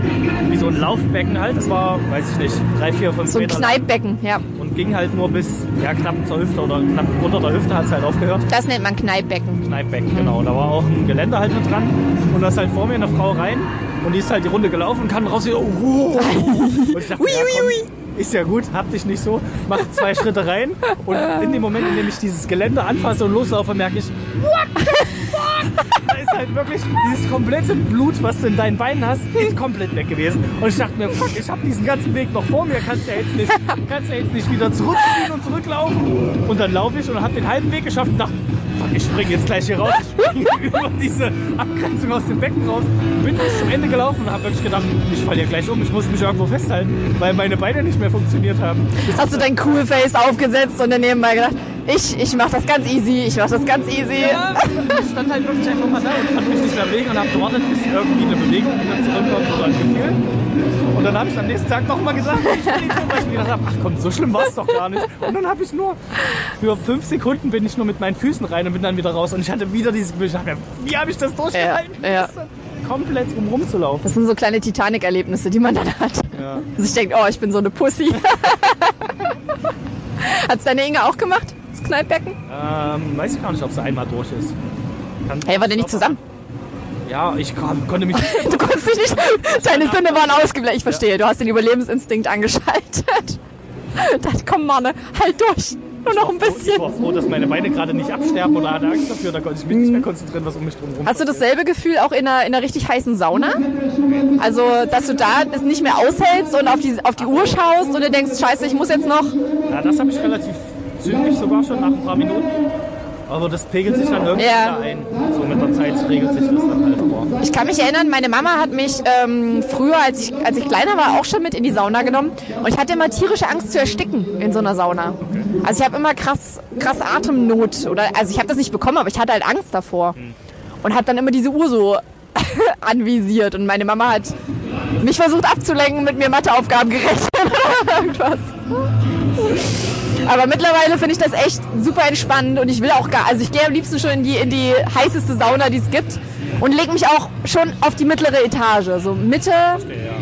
wie so ein Laufbecken halt. Das war, weiß ich nicht, drei, vier, fünf So ein Meter lang Kneippbecken, ja. Und ging halt nur bis ja, knapp zur Hüfte oder knapp unter der Hüfte hat es halt aufgehört. Das nennt man Kneippbecken. Kneippbecken, genau. Und da war auch ein Geländer halt mit dran. Und da ist halt vor mir eine Frau rein und die ist halt die Runde gelaufen und kam raus. Oh, oh, oh. Und ich dachte, Ui, ja, ui, komm, ui. ist ja gut, hab dich nicht so. Mach zwei Schritte rein und in dem Moment, in dem ich dieses Geländer anfasse und loslaufe, merke ich, what the? Da ist halt wirklich dieses komplette Blut, was du in deinen Beinen hast, ist komplett weg gewesen. Und ich dachte mir, fuck, ich habe diesen ganzen Weg noch vor mir, kannst ja jetzt nicht, kannst ja jetzt nicht wieder zurückziehen und zurücklaufen. Und dann laufe ich und habe den halben Weg geschafft und dachte, fuck, ich springe jetzt gleich hier raus. Ich springe über diese Abgrenzung aus dem Becken raus. Bin bis zum Ende gelaufen und habe wirklich gedacht, ich falle hier gleich um, ich muss mich irgendwo festhalten, weil meine Beine nicht mehr funktioniert haben. Hast du dein Cool Face aufgesetzt und dann nebenbei gedacht, ich, ich mach das ganz easy, ich mach das ganz easy. Ja, ich stand halt wirklich einfach mal da und konnte mich nicht mehr bewegen und habe gewartet, bis irgendwie eine Bewegung wieder zurückkommt oder ein Gefühl. Und dann habe ich am nächsten Tag nochmal gesagt, weil ich mir gedacht habe, ach komm, so schlimm war es doch gar nicht. Und dann habe ich nur, für fünf Sekunden bin ich nur mit meinen Füßen rein und bin dann wieder raus. Und ich hatte wieder dieses Gefühl, ich dachte wie habe ich das durchgehalten? Ja, ja. Komplett um rumzulaufen. Das sind so kleine Titanic-Erlebnisse, die man dann hat. Ja. Also ich denke, oh, ich bin so eine Pussy. Hat's deine Inge auch gemacht? Kneippbecken? Ähm, weiß ich gar nicht, ob es einmal durch ist. Kann, Hey, war der nicht zusammen? Ja, ich kon- konnte mich nicht Du konntest dich nicht. Deine Sinne waren ausgeblendet. Ich verstehe. Du hast den Überlebensinstinkt angeschaltet. Das komm, Mann, halt durch. Nur noch ein Ich bisschen. war froh, dass meine Beine gerade nicht absterben oder hatte Angst dafür. Da konnte ich mich nicht mehr konzentrieren, was um mich drum rum Hast du dasselbe Gefühl auch in einer, in einer richtig heißen Sauna? Also, dass du da das nicht mehr aushältst und auf die, auf die Uhr schaust und du denkst, scheiße, ich muss jetzt noch. Ja, das habe ich relativ zügig sogar schon nach ein paar Minuten. Aber das pegelt sich dann irgendwie Ja. wieder ein. So mit der Zeit regelt sich das dann halt. Aber Ich kann mich erinnern, meine Mama hat mich ähm, früher, als ich, als ich kleiner war, auch schon mit in die Sauna genommen. Und ich hatte immer tierische Angst zu ersticken in so einer Sauna. Also ich habe immer krass, krass Atemnot. Oder, also ich habe das nicht bekommen, aber ich hatte halt Angst davor. Und habe dann immer diese Uhr so anvisiert. Und meine Mama hat mich versucht abzulenken, mit mir Matheaufgaben gerechnet oder irgendwas. Aber mittlerweile finde ich das echt super entspannend und ich will auch gar, also ich gehe am liebsten schon in die, in die heißeste Sauna, die es gibt und lege mich auch schon auf die mittlere Etage, so Mitte,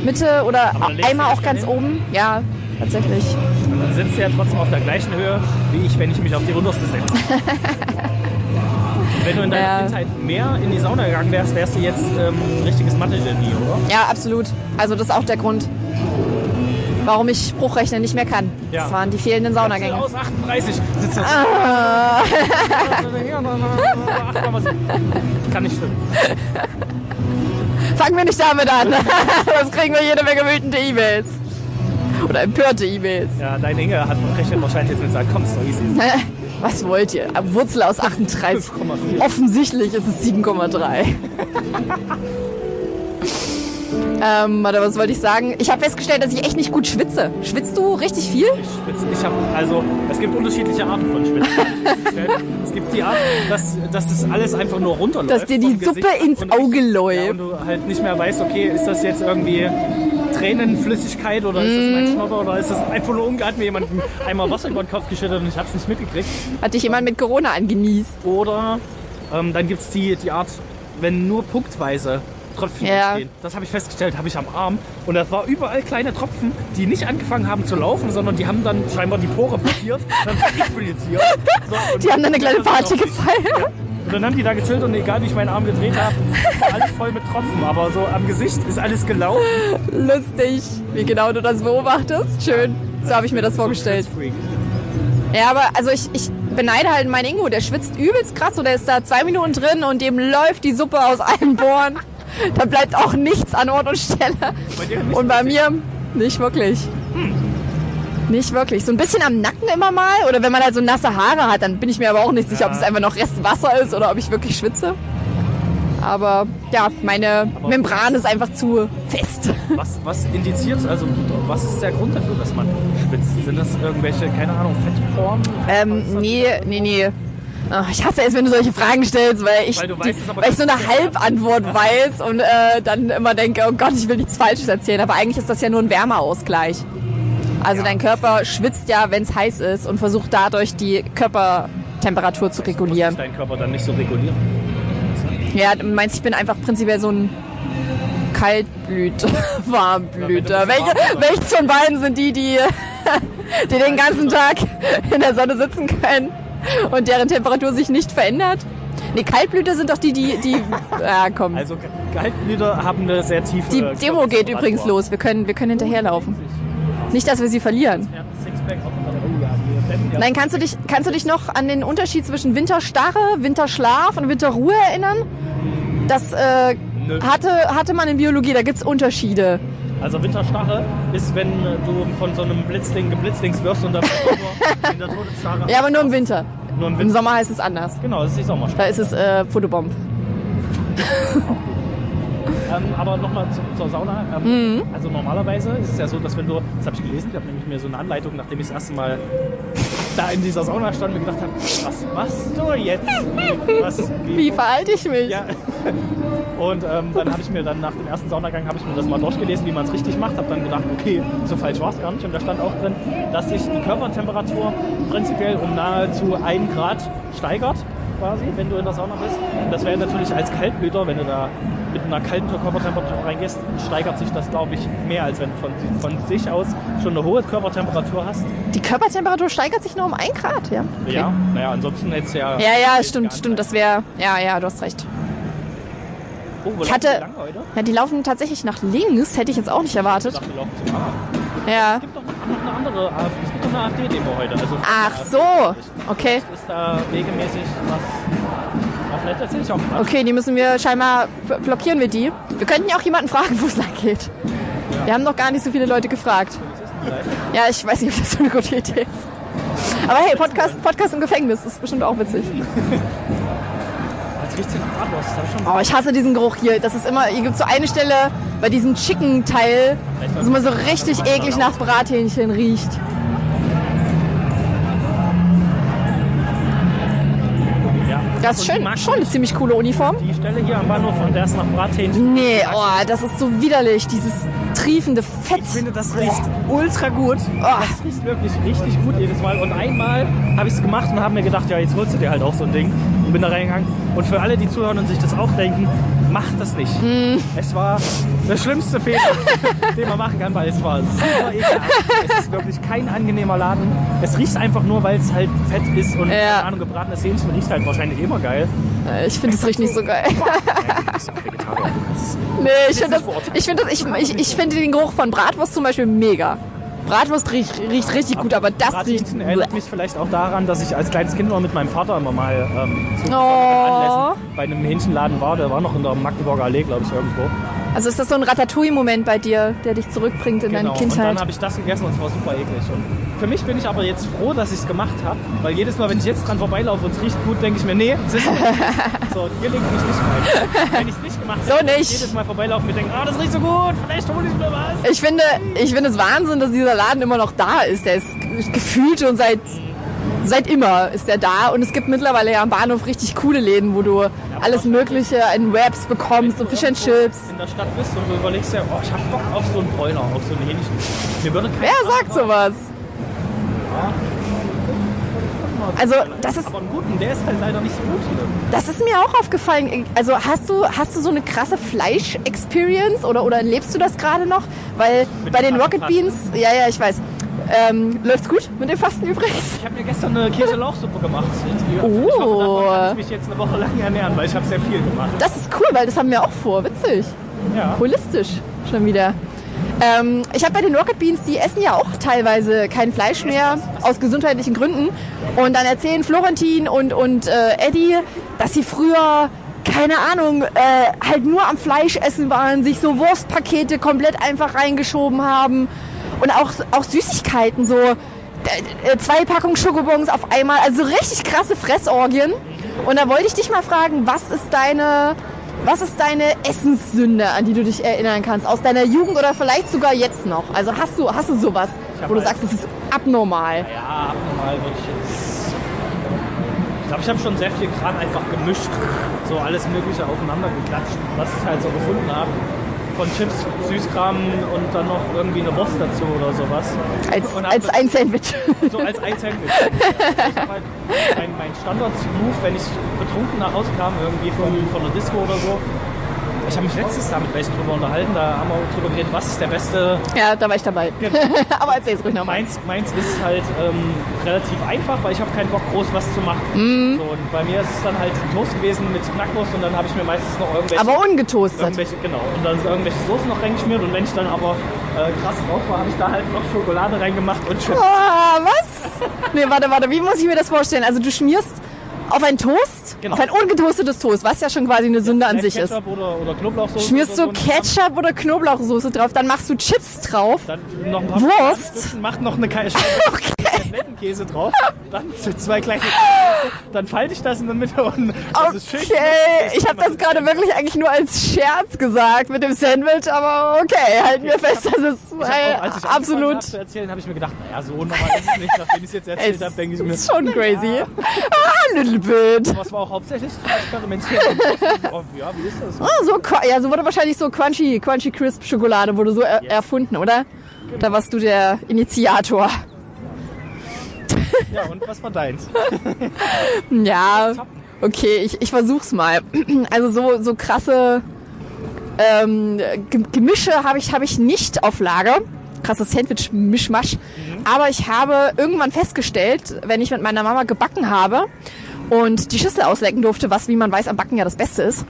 Mitte oder einmal auch ganz oben. Ja, tatsächlich. dann sitzt du ja trotzdem auf der gleichen Höhe wie ich, wenn ich mich auf die unterste setze. wenn du in deiner Ja. Kindheit mehr in die Sauna gegangen wärst, wärst du jetzt ähm, ein richtiges Mathe-Genie, oder? Ja, absolut. Also das ist auch der Grund, warum ich Spruchrechnen nicht mehr kann. Ja. Das waren die fehlenden Saunagänge. Aus 38 sitzt. Ah. Kann nicht stimmen. Fangen wir nicht damit an. Sonst kriegen wir jede Menge wütende E-Mails. Oder empörte E-Mails. Ja, dein Inge hat rechnet wahrscheinlich jetzt mit sagen, komm, doch easy. Was wollt ihr? Wurzel aus 38. 5,4. Offensichtlich ist es 7,3. Ähm, warte, was wollte ich sagen? Ich habe festgestellt, dass ich echt nicht gut schwitze. Schwitzt du richtig viel? Ich schwitze. Ich habe also, es gibt unterschiedliche Arten von Schwitzen. hab es gibt die Art, dass, dass das alles einfach nur runterläuft. Dass dir die vom Gesicht Suppe ins Auge läuft. Ja, und du halt nicht mehr weißt, okay, ist das jetzt irgendwie Tränenflüssigkeit oder ist das Mhm. mein Schnopper oder ist das einfach nur unge- hat mir jemand einmal Wasser über den Kopf geschüttet und ich habe es nicht mitgekriegt. Hat dich jemand mit Corona angenießt? Oder ähm, dann gibt es die, die Art, wenn nur punktweise Tröpfchen Ja. entstehen. Das habe ich festgestellt, habe ich am Arm. Und das war überall kleine Tropfen, die nicht angefangen haben zu laufen, sondern die haben dann scheinbar die Pore blockiert, dann expliziert. So, Die haben dann eine kleine Party auch- gefeiert. Und dann haben die da gechillt und egal wie ich meinen Arm gedreht habe, alles voll mit Tropfen. Aber so am Gesicht ist alles gelaufen. Lustig, wie genau du das beobachtest. Schön. So habe ich mir das vorgestellt. Ja, aber also ich, ich beneide halt meinen Ingo, der schwitzt übelst krass und der ist da zwei Minuten drin und dem läuft die Suppe aus allen Bohren. Da bleibt auch nichts an Ort und Stelle. Bei dir nicht Und bei mir, nicht wirklich. Nicht wirklich. So ein bisschen am Nacken immer mal. Oder wenn man halt so nasse Haare hat, dann bin ich mir aber auch nicht sicher, ob es einfach noch Restwasser ist oder ob ich wirklich schwitze. Aber ja, meine Membran ist einfach zu fest. Was, was indiziert, also was ist der Grund dafür, dass man schwitzt? Sind das irgendwelche, keine Ahnung, Fettporn? Ähm, nee, nee, nee. Ach, ich hasse es, wenn du solche Fragen stellst, weil ich, Weil die, weißt weil ich so eine. Halbantwort weiß und äh, dann immer denke, oh Gott, ich will nichts Falsches erzählen. Aber eigentlich ist das ja nur ein Wärmeausgleich. Also dein Körper schwitzt ja, wenn es heiß ist und versucht dadurch die Körpertemperatur zu Muss regulieren. dein Körper dann nicht so regulieren? Ja, du meinst, ich bin einfach prinzipiell so ein Kaltblüter, Warmblüter. Welche, welches von beiden sind die, die, die den ganzen Tag in der Sonne sitzen können und deren Temperatur sich nicht verändert? Nee, Kaltblüter sind doch die, die, die, ja komm. Also Kaltblüter haben eine sehr tiefe... Die Demo geht übrigens los. Wir können, wir können hinterherlaufen. Nicht, dass wir sie verlieren. Nein, kannst du dich, kannst du dich noch an den Unterschied zwischen Winterstarre, Winterschlaf und Winterruhe erinnern? Das äh, hatte, hatte man in Biologie, da gibt's Unterschiede. Also Winterstarre ist, wenn du von so einem Blitzling geblitzlings wirst und dann nur in der Todesstarre... Ja, aber nur im Winter. Nur im Im Winter. Sommer heißt es anders. Genau, das ist die Sommerstarre. Da ist es äh, Fotobomb. Ähm, aber nochmal zu, zur Sauna. Ähm, Mhm. Also normalerweise ist es ja so, dass wenn du, das habe ich gelesen, ich habe nämlich mir so eine Anleitung, nachdem ich das erste Mal da in dieser Sauna stand, mir gedacht habe, was machst du jetzt? Was, Wie verhalte ich mich? Ja. Und ähm, dann habe ich mir dann nach dem ersten Saunagang habe ich mir das mal durchgelesen, wie man es richtig macht. Habe dann gedacht, okay, so falsch war es gar nicht. Und da stand auch drin, dass sich die Körpertemperatur prinzipiell um nahezu 1 Grad steigert, quasi, wenn du in der Sauna bist. Das wäre natürlich als Kaltblüter, wenn du da mit einer kalten Körpertemperatur reingehst, steigert sich das, glaube ich, mehr, als wenn du von, von sich aus schon eine hohe Körpertemperatur hast. Die Körpertemperatur steigert sich nur um ein Grad, ja? Okay. Ja, naja, ansonsten du ja. Ja, ja, stimmt, stimmt. Das wäre, ja, ja, du hast recht. Oh, Ich die hatte, heute? ja, die laufen tatsächlich nach links, hätte ich jetzt auch nicht Ich erwartet. dachte, die laufen zum A. Ja. Es gibt doch noch eine andere AfD, es gibt doch eine AfD-Demo heute. Also Ach so, okay. Ist da regelmäßig was. Ja, vielleicht erzähle ich auch mal. Okay, die müssen wir scheinbar blockieren wir die. Wir könnten ja auch jemanden fragen, wo es lang geht. Wir haben noch gar nicht so viele Leute gefragt. Ja, ich weiß nicht, ob das so eine gute Idee ist. Aber hey, Podcast, Podcast im Gefängnis ist bestimmt auch witzig. Jetzt riecht's hier nach Bratwurst. Oh, ich hasse diesen Geruch hier. Das ist immer, hier gibt so eine Stelle bei diesem Chicken-Teil, das immer so richtig eklig nach Brathähnchen riecht. Das ist schön, schon eine ziemlich coole Uniform. Die Stelle hier am Bahnhof und der ist nach Brathähnchen. Nee, oh, das ist so widerlich, dieses triefende Fett. Ich finde, das riecht ultra gut. Das riecht wirklich richtig gut jedes Mal. Und einmal habe ich es gemacht und habe mir gedacht, ja, jetzt holst du dir halt auch so ein Ding. Und bin da reingegangen. Und für alle, die zuhören und sich das auch denken, macht das nicht. Es war der schlimmste Fehler, den man machen kann, weil es war super ekelhaft. Es ist wirklich kein angenehmer Laden. Es riecht einfach nur, weil es halt fett ist und Ja. keine Ahnung, gebratenes Hähnchen riecht halt wahrscheinlich immer geil. Äh, Ich finde, es riecht nicht so geil. Nee, ich finde das, ich das, ich, ich, ich finde den Geruch von Bratwurst zum Beispiel mega. Bratwurst riecht, riecht richtig gut, aber das riecht. Brathähnchen erinnert mich vielleicht auch daran, dass ich als kleines Kind immer mit meinem Vater immer mal ähm, zu Oh. Bei einem Hähnchenladen war. Der war noch in der Magdeburger Allee, glaube ich, irgendwo. Also ist das so ein Ratatouille-Moment bei dir, der dich zurückbringt in deine Genau. Und dann Kindheit? habe ich das gegessen und es war super eklig. Und für mich bin ich aber jetzt froh, dass ich es gemacht habe, weil jedes Mal, wenn ich jetzt dran vorbeilaufe und es riecht gut, denke ich mir, nee, es ist nicht. So, hier liegt mich nicht rein. Wenn ich es nicht gemacht So hätte, ich nicht. jedes Mal vorbeilaufen und mir denken, ah, das riecht so gut, vielleicht hole ich mir was. Ich finde, ich finde es Wahnsinn, dass dieser Laden immer noch da ist. Der ist gefühlt schon seit, seit immer ist der da. Und es gibt mittlerweile ja am Bahnhof richtig coole Läden, wo du alles Mögliche in Wraps bekommst und Fish and Chips. in der Stadt bist und du überlegst ja, oh, ich habe Bock auf so einen Bräuner, auf so ein Hähnchen. Mir würde Wer sagt sowas? Also, das ist, Aber einen guten, der ist halt leider nicht so gut hier. das ist mir auch aufgefallen. Also hast du, hast du so eine krasse Fleisch-Experience oder, oder lebst du das gerade noch? Weil Mit bei den Rocket. Beans, ja, ja, ich weiß. Ähm, läuft's gut mit dem Fasten übrigens? Ich habe mir gestern eine Kirche-Lauchsuppe gemacht. Ich Oh. hoffe, davon kann ich mich jetzt eine Woche lang ernähren, weil ich habe sehr viel gemacht. Das ist cool, weil das haben wir auch vor. Witzig. Ja. Holistisch schon wieder. Ähm, ich habe bei den Rocket Beans, die essen ja auch teilweise kein Fleisch mehr aus gesundheitlichen Gründen. Und dann erzählen Florentin und, und äh, Eddie, dass sie früher keine Ahnung, äh, halt nur am Fleisch essen waren, sich so Wurstpakete komplett einfach reingeschoben haben und auch, auch Süßigkeiten, so äh, äh, zwei Packungen Schokobons auf einmal, also richtig krasse Fressorgien. Und da wollte ich dich mal fragen, was ist deine, was ist deine Essenssünde, an die du dich erinnern kannst, aus deiner Jugend oder vielleicht sogar jetzt noch? Also hast du, hast du sowas, wo du halt- sagst, das ist abnormal? Ja, abnormal würde ich jetzt. Ich glaube, ich habe schon sehr viel Kram einfach gemischt. So alles Mögliche aufeinander geklatscht, was ich halt so gefunden habe. Von Chips, Süßkram und dann noch irgendwie eine Wurst dazu oder sowas. Als, als ein Sandwich. So als ein Sandwich. ich halt mein, mein Standard-Move, wenn ich betrunken nach Hause kam, irgendwie von, von der Disco oder so. Ich habe mich letztes Jahr mit welchen drüber unterhalten, da haben wir drüber geredet, was ist der beste ja, da war ich dabei. Aber erzähl's ruhig nochmal. Meins, meins ist halt ähm, relativ einfach, weil ich habe keinen Bock, groß was zu machen. Mhm. So, und bei mir ist es dann halt Toast gewesen mit Knackwurst und dann habe ich mir meistens noch irgendwelche, Aber ungetoastet. irgendwelche genau, und dann sind irgendwelche Soßen noch reingeschmiert und wenn ich dann aber äh, krass drauf war, habe ich da halt noch Schokolade reingemacht und Chips. Ah, was? Nee, warte, warte, wie muss ich mir das vorstellen? Also du schmierst auf einen Toast, Genau. auf ein ungetoastetes Toast, was ja schon quasi eine Sünde an Äh, sich ist. Ketchup oder, oder Knoblauchsoße Schmierst du so. Ketchup oder Knoblauchsoße drauf, dann machst du Chips drauf. Dann noch ein paar Wurst? Macht noch eine Scheibe Kotlettenkäse drauf, dann zwei kleine dann falte ich das in der Mitte und das ist schön. Okay, ich habe das gerade wirklich eigentlich nur als Scherz gesagt mit dem Sandwich, aber okay, halten wir fest, das ist hab äh, auch, als ich angefangen absolut hab zu erzählen, habe ich mir gedacht, naja, so normal ist es nicht. Nachdem ich es jetzt erzählt habe, denke ich mir, ist schon crazy. Ah, little bit. aber es war auch hauptsächlich Experimentieren. oh, ja, wie ist das? Ah, so, ja, so wurde wahrscheinlich so Crunchy, Crunchy Crisp Schokolade wurde so er erfunden, oder? Da warst du der Initiator. Ja, und was war deins? Ja, okay, ich, ich versuch's mal. Also so, so krasse ähm, Ge- Gemische habe ich, hab ich nicht auf Lager. Krasses Sandwich-Mischmasch. Aber ich habe irgendwann festgestellt, wenn ich mit meiner Mama gebacken habe und die Schüssel auslecken durfte, was, wie man weiß, am Backen ja das Beste ist,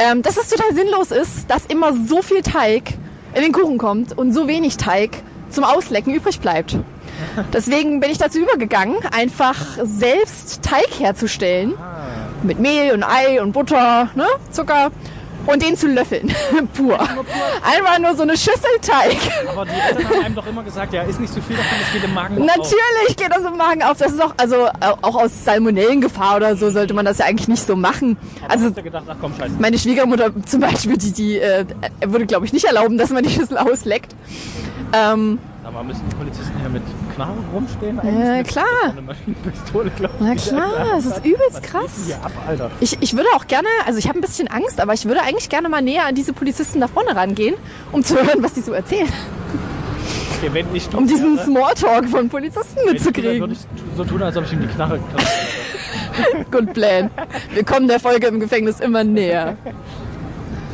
ähm, dass es total sinnlos ist, dass immer so viel Teig in den Kuchen kommt und so wenig Teig zum Auslecken übrig bleibt. Deswegen bin ich dazu übergegangen, einfach selbst Teig herzustellen. Mit Mehl und Ei und Butter, ne? Zucker. Und den zu löffeln. Pur. Einfach nur so eine Schüssel Teig. Aber die Eltern haben einem doch immer gesagt, ja, ist nicht so viel davon, es geht im Magen auf. Natürlich geht das im Magen auf. Das ist auch, also auch aus Salmonellengefahr oder so sollte man das ja eigentlich nicht so machen. Also Ich hab gedacht, ach komm, meine Schwiegermutter zum Beispiel, die, die äh, würde, glaube ich, nicht erlauben, dass man die Schüssel ausleckt. Ähm, Aber müssen die Polizisten hier mit Knarren rumstehen? Ja, Mit klar. Eine Maschinenpistole, glaube ich. na klar, das ist übelst krass. Ab, Alter. Ich, ich würde auch gerne, also ich habe ein bisschen Angst, aber ich würde eigentlich gerne mal näher an diese Polizisten da vorne rangehen, um zu hören, was die so erzählen. Okay, wenn ich du Um diesen wäre, Smalltalk von Polizisten wenn ich würde mitzukriegen. ich so tun, als ob ich ihm die Knarre Good plan. Wir kommen der Folge im Gefängnis immer näher.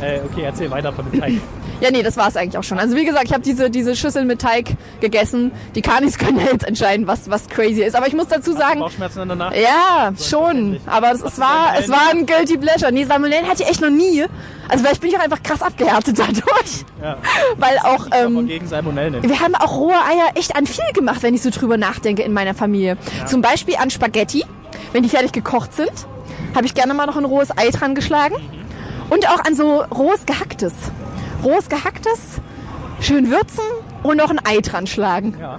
äh, Okay, erzähl weiter von dem Teig. Ja, nee, das war es eigentlich auch schon. Also wie gesagt, ich habe diese, diese Schüssel mit Teig gegessen. Die Kanis können ja jetzt entscheiden, was, was crazy ist. Aber ich muss dazu sagen, Bauchschmerzen danach? Ja, schon. Aber es, es, war, es war ein Guilty Pleasure. Nee, Salmonellen hatte ich echt noch nie. Also vielleicht bin ich auch einfach krass abgehärtet dadurch. Ja. Weil auch, ähm, gegen Salmonellen. wir haben auch rohe Eier echt an viel gemacht, wenn ich so drüber nachdenke in meiner Familie. Zum Beispiel an Spaghetti. Wenn die fertig gekocht sind, habe ich gerne mal noch ein rohes Ei dran geschlagen. Und auch an so rohes Gehacktes. Rohes Gehacktes, schön würzen und noch ein Ei dran schlagen. Ja.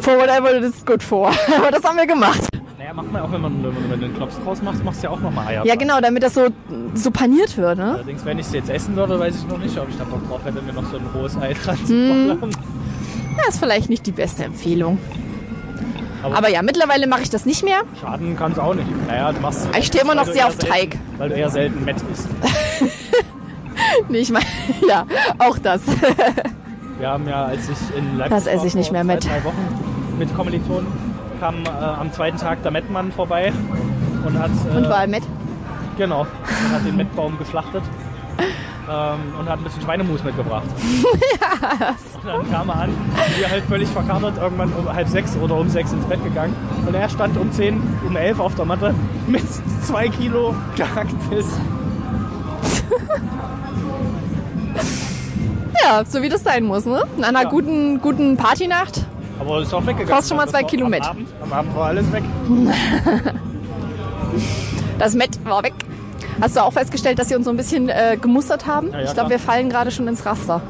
For whatever it is good for. Aber das haben wir gemacht. Naja, macht man auch, wenn man, wenn du einen Klops draus machst, machst du ja auch nochmal Eier. Ja, genau, damit das so, so paniert wird, ne? Allerdings, wenn ich es jetzt essen würde, weiß ich noch nicht, ob ich da Bock drauf hätte, mir noch so ein rohes Ei dran zu Hm. ballern. Ja, ist vielleicht nicht die beste Empfehlung. Aber- Aber ja, mittlerweile mache ich das nicht mehr. Schaden kann es auch nicht. Naja, du machst Ich stehe immer noch sehr auf selten- Teig. Weil du eher selten Mett isst. Nee, ich meine, ja, auch das. Wir haben ja, als ich in Leipzig Das esse ich nicht mehr mit. drei Wochen mit Kommilitonen, kam äh, am zweiten Tag der Mettmann vorbei und hat, äh, Und war mit. genau, und hat den Mettbaum geschlachtet ähm, und hat ein bisschen Schweinemus mitgebracht. Und dann kam er an, wir halt völlig verkatert, irgendwann um halb sechs oder um sechs ins Bett gegangen. Und er stand um zehn, um elf auf der Matte mit zwei Kilo gehacktes. Ja, so wie das sein muss, ne? In einer Ja. guten, guten Partynacht. Aber ist auch weggegangen. Kostet schon mal zwei war Kilo am. Abend, am Abend war alles weg. Das Met war weg. Hast du auch festgestellt, dass sie uns so ein bisschen äh, gemustert haben? Ja, ja, ich glaube, wir fallen gerade schon ins Raster.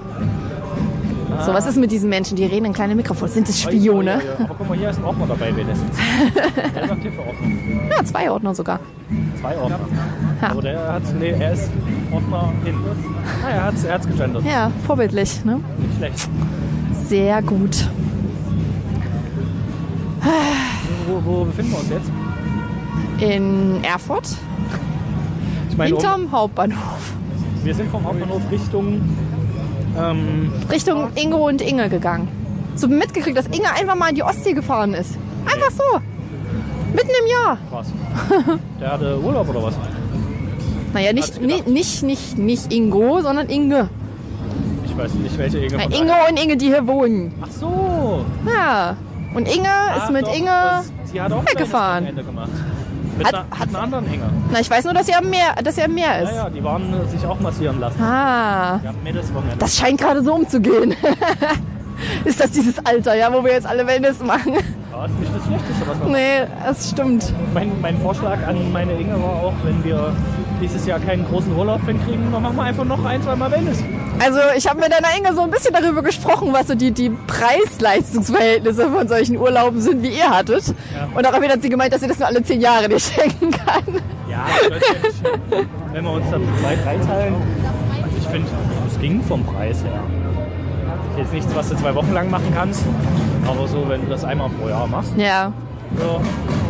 So, was ist mit diesen Menschen? Die reden in kleine Mikrofone. Sind das Spione? Ja, ja, ja. Aber guck mal, hier ist ein Ordner dabei. Der sagt hier für Ordner. Ja, zwei Ordner sogar. Zwei Ordner. Aber der hat, nee, er ist Ordner hin. Ah, er hat's, er hat's gegendert. Ja, vorbildlich. Ne? Nicht schlecht. Sehr gut. Wo, wo befinden wir uns jetzt? In Erfurt, Ich meine, hinterm Hauptbahnhof. wir sind vom Hauptbahnhof Richtung ähm, Richtung Ingo und Inge gegangen. So mitgekriegt, dass Inge einfach mal in die Ostsee gefahren ist. Einfach so. Mitten im Jahr. was? Der hatte Urlaub oder was? Naja, nicht, nicht, nicht, nicht, nicht Ingo, sondern Inge. Ich weiß nicht, welche Inge. Ingo daher- und Inge, die hier wohnen. Ach so. Ja. Und Inge ist Ach mit doch, Inge. das- Sie hat auch ein kleines weggefahren. Mit, Hat- einer, hat- mit einer anderen Inge. Na, ich weiß nur, dass sie am Meer, dass sie am Meer Ja, ist. ja, die waren äh, sich auch massieren lassen. Ah. Ja, Mädelswochenende. Das scheint gerade so umzugehen. ist das dieses Alter, ja, wo wir jetzt alle Wellness machen? Ja, ist nicht das Schlechteste, was man nee, das stimmt. Mein, mein Vorschlag an meine Inge war auch, wenn wir dieses Jahr keinen großen Urlaub hinkriegen, dann machen wir einfach noch ein, zwei Mal Wellness. Also ich habe mit deiner Inge so ein bisschen darüber gesprochen, was so die, die Preis-Leistungsverhältnisse von solchen Urlauben sind, wie ihr hattet. Ja. Und daraufhin hat sie gemeint, dass sie das nur alle zehn Jahre nicht schenken kann. Ja, das ist ja wenn wir uns dann zwei, drei teilen. Also ich finde, es ging vom Preis her. Jetzt nichts, was du zwei Wochen lang machen kannst, aber so, wenn du das einmal pro Jahr machst, Ja. so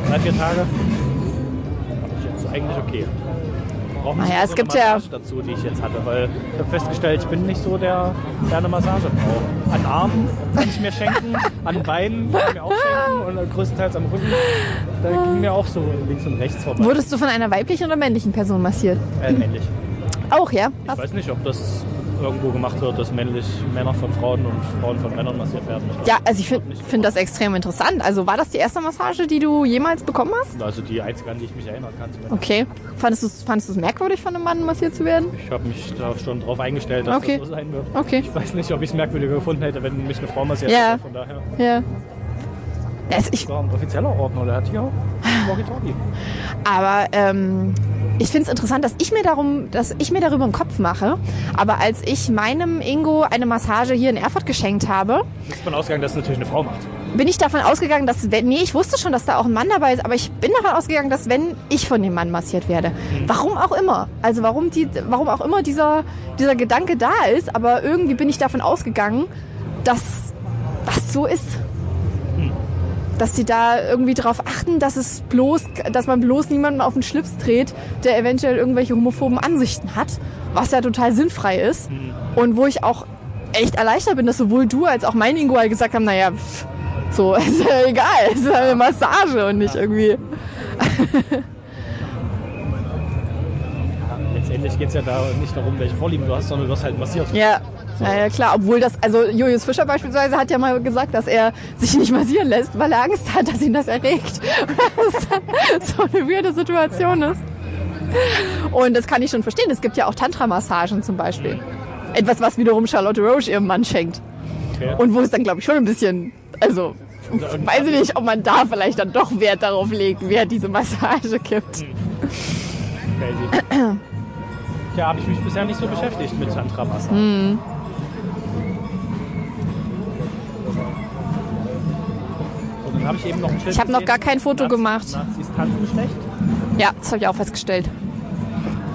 drei, vier Tage, ich jetzt eigentlich okay. Brauche nicht Naja, so es gibt ja- Massage dazu, die ich jetzt hatte, weil ich habe festgestellt, ich bin nicht so der, der eine Massage braucht. An Armen kann ich mir schenken, an Beinen kann ich mir auch schenken und größtenteils am Rücken, da ging mir auch so links und rechts vorbei. Wurdest du von einer weiblichen oder männlichen Person massiert? Äh, männlich. Auch, ja? Ich weiß nicht, ob das irgendwo gemacht wird, dass männlich Männer von Frauen und Frauen von Männern massiert werden. Ich Ja, also ich finde find das extrem interessant. Also war das die erste Massage, die du jemals bekommen hast? Also die einzige, an die ich mich erinnern kann. Okay. Fandest du es fandest du's merkwürdig, von einem Mann massiert zu werden? Ich habe mich da schon drauf eingestellt, dass Okay. das so sein wird. Okay. Ich weiß nicht, ob ich es merkwürdiger gefunden hätte, wenn mich eine Frau massiert Ja. hätte. Von daher. Ja. Ja, Das war ein offizieller Ordner, der hat hier auch Walkie-Talkie. Aber ähm, ich finde es interessant, dass ich mir darum, dass ich mir darüber einen Kopf mache. Aber als ich meinem Ingo eine Massage hier in Erfurt geschenkt habe, Ich bin davon ausgegangen, dass es natürlich eine Frau macht. bin ich davon ausgegangen, dass wenn, nee, ich wusste schon, dass da auch ein Mann dabei ist, aber ich bin davon ausgegangen, dass wenn ich von dem Mann massiert werde, warum auch immer, also warum die, warum auch immer dieser dieser Gedanke da ist, aber irgendwie bin ich davon ausgegangen, dass das so ist. Dass sie da irgendwie darauf achten, dass es bloß, dass man bloß niemanden auf den Schlips dreht, der eventuell irgendwelche homophoben Ansichten hat, was ja total sinnfrei ist. Und wo ich auch echt erleichtert bin, dass sowohl du als auch mein Ingo halt gesagt haben, naja, pff, so, ist ja egal, es ist eine Massage und nicht irgendwie. Letztendlich geht es ja da nicht darum, welche Vorlieben du hast, sondern du hast halt massiert. Ja. Ja, ja, klar, obwohl das, also Julius Fischer beispielsweise hat ja mal gesagt, dass er sich nicht massieren lässt, weil er Angst hat, dass ihn das erregt. Was so eine weirde Situation ist. Und das kann ich schon verstehen. Es gibt ja auch Tantra-Massagen zum Beispiel. Etwas, was wiederum Charlotte Roche ihrem Mann schenkt. Okay. Und wo es dann, glaube ich, schon ein bisschen, also, weiß ich nicht, ob man da vielleicht dann doch Wert darauf legt, wer diese Massage gibt. Crazy. Ja, habe ich mich bisher nicht so beschäftigt mit Tantra-Massage. Hm. Habe ich eben noch ein Schild Ich habe noch gar kein Foto Nazi- gemacht. Nazis tanzen schlecht. Ja, das habe ich auch festgestellt.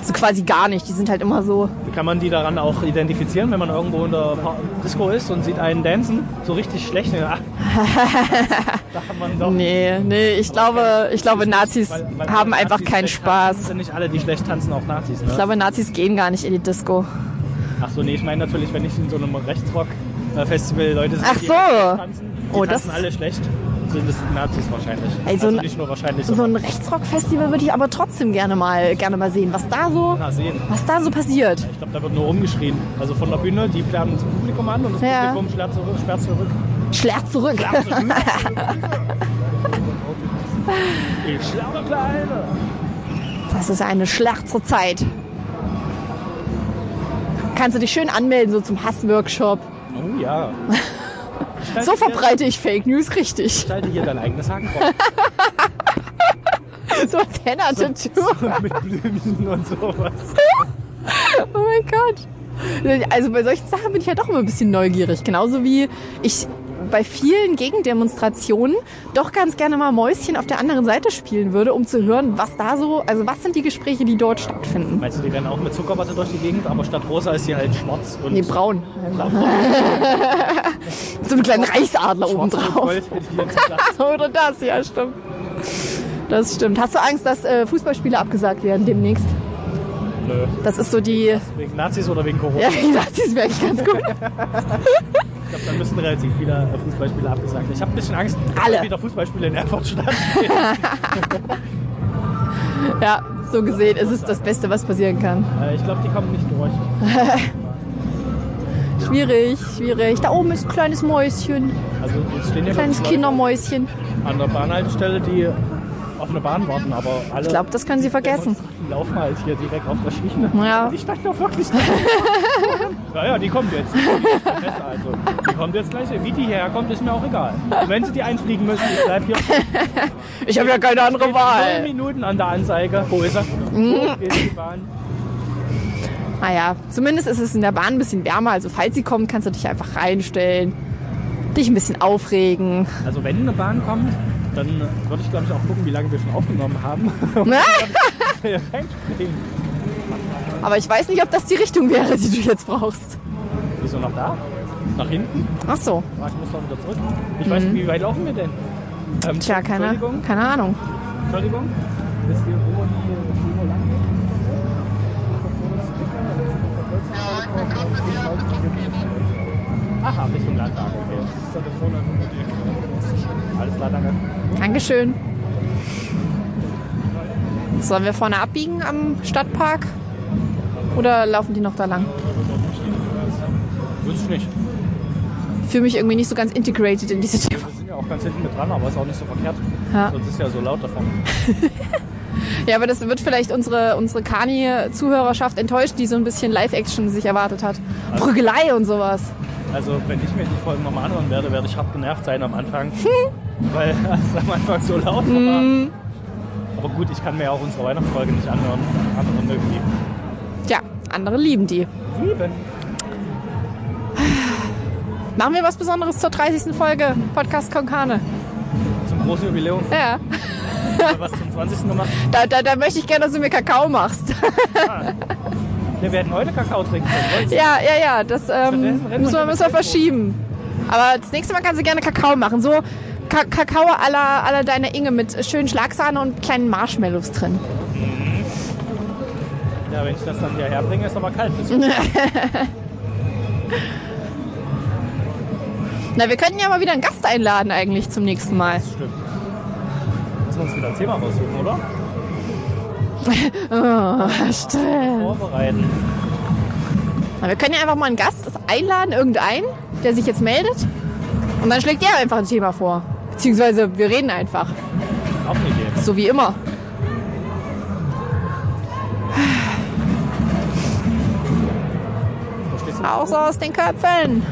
So quasi gar nicht. Die sind halt immer so. Kann man die daran auch identifizieren, wenn man irgendwo in der Disco ist und sieht einen dancen? So richtig schlecht. Ach, da hat man doch. Nee, nee, ich glaube, ich glaube, Nazis Weil- weil haben alle einfach Nazis keinen schlecht tanzen, Spaß. Sind nicht alle, die schlecht tanzen, auch Nazis, ne? Ich glaube, Nazis gehen gar nicht in die Disco. Ach so, nee, ich meine natürlich, wenn ich in so einem Rechtsrock-Festival Leute Ach die so. schlecht tanzen, die Oh, tanzen das- alle schlecht, sind es Nazis wahrscheinlich. Ey, so also ein- nicht nur wahrscheinlich, So ein Rechtsrock-Festival würde ich aber trotzdem gerne mal, gerne mal sehen, was da so, na, was da so passiert. Ich glaube, da wird nur rumgeschrien. Also von der Bühne, die planen das Publikum an und das Ja. Publikum sperrt zurück. Sperrt zurück. Schlerz zurück. Zurück. ich schlaue Kleine. Das ist eine schlechte Zeit. Kannst du dich schön anmelden, so zum Hassworkshop. Oh ja. So verbreite ich Fake News richtig. Gestalte hier dein eigenes Hakenkreuz. so als Henna-Tattoo. mit Blümchen und sowas. Oh mein Gott. Also bei solchen Sachen bin ich ja doch immer ein bisschen neugierig. Genauso wie ich bei vielen Gegendemonstrationen doch ganz gerne mal Mäuschen auf der anderen Seite spielen würde, um zu hören, was da so, also was sind die Gespräche, die dort stattfinden. Meinst du, die rennen auch mit Zuckerwatte durch die Gegend, aber statt rosa ist sie halt schwarz und Nee, braun. so einen kleinen Reichsadler oben schwarz und drauf. Gold hätte ich jetzt gesagt. Oder das, ja, stimmt. Das stimmt. Hast du Angst, dass äh, Fußballspiele abgesagt werden demnächst? Nö. Das ist so die. Wegen Nazis oder wegen Corona? Ja, die Nazis wäre eigentlich ganz gut. Ich glaube, dann müssen relativ viele äh, Fußballspiele abgesagt. Ich habe ein bisschen Angst, Alle. dass wieder Fußballspiele in Erfurt stattfinden. Ja, so gesehen ist es das Beste, was passieren kann. Äh, ich glaube, die kommen nicht durch. Schwierig, schwierig. Da oben ist ein kleines Mäuschen. Also jetzt stehen hier Kleines Kindermäuschen. an der Bahnhaltestelle, die auf eine Bahn warten, aber alle Ich glaube, das können sie vergessen. die laufen halt hier direkt auf der Schiene. Ja. Die standen doch wirklich da. ja, ja, die kommt jetzt. Die ist also. Die kommt jetzt gleich. Wie die herkommt, ist mir auch egal. Und wenn sie die einfliegen müssen, ich bleib hier. Ich habe ja keine andere Wahl. Minuten an der Anzeige. Wo ist er? Mhm. Wo geht die Bahn? Naja, zumindest ist es in der Bahn ein bisschen wärmer. Also falls sie kommt, kannst du dich einfach reinstellen. Dich ein bisschen aufregen. Also wenn eine Bahn kommt, dann würde ich glaube ich auch gucken, wie lange wir schon aufgenommen haben. Aber ich weiß nicht, ob das die Richtung wäre, die du jetzt brauchst. Wieso noch da? Nach hinten? Ach so. Ich muss noch wieder zurück. Ich weiß nicht, wie weit laufen wir denn? Ähm, Mhm. Tja, keine, Entschuldigung. keine Ahnung. Entschuldigung. Wisst ihr, wo die Schule lang geht? Aha, Richtung Landtag. Okay. Das ist ja vorne von Tür. Alles klar, danke. Dankeschön. Sollen wir vorne abbiegen am Stadtpark? Oder laufen die noch da lang? Wüsste ich nicht. Ich fühle mich irgendwie nicht so ganz integrated in diese Thema. Wir sind ja auch ganz hinten mit dran, aber ist auch nicht so verkehrt. Ja. Sonst ist ja so laut davon. Ja, aber das wird vielleicht unsere, unsere Kani-Zuhörerschaft enttäuscht, die so ein bisschen Live-Action sich erwartet hat. Prügelei und sowas. Also, wenn ich mir die Folgen nochmal anhören werde, werde ich hart genervt sein am Anfang. weil es am Anfang so laut war. Mhm. Aber gut, ich kann mir auch unsere Weihnachtsfolge nicht anhören. Andere mögen die. Ja, andere lieben die. Lieben. Machen wir was Besonderes zur 30. Folge Podcast Konkane. Zum großen Jubiläum. Ja, was zum 20. gemacht. da, da, da möchte ich gerne, dass du mir Kakao machst. Wir werden heute Kakao trinken. können. ja, ja, ja, das ähm, müssen wir, müssen wir verschieben. Aber das nächste Mal kannst du gerne Kakao machen. So Ka Kakao à la, à la deine Inge mit schönen Schlagsahne und kleinen Marshmallows drin. Ja, wenn ich das dann hierher bringe, ist aber kalt. Das Na, wir könnten ja mal wieder einen Gast einladen eigentlich zum nächsten Mal. stimmt. Müssen wir uns wieder ein Thema raussuchen, oder? Oh, Stress. Vorbereiten. Na, wir können ja einfach mal einen Gast einladen, irgendeinen, der sich jetzt meldet. Und dann schlägt der einfach ein Thema vor. Beziehungsweise wir reden einfach. Auch eine Idee. So wie immer. Du? Raus aus den Köpfen.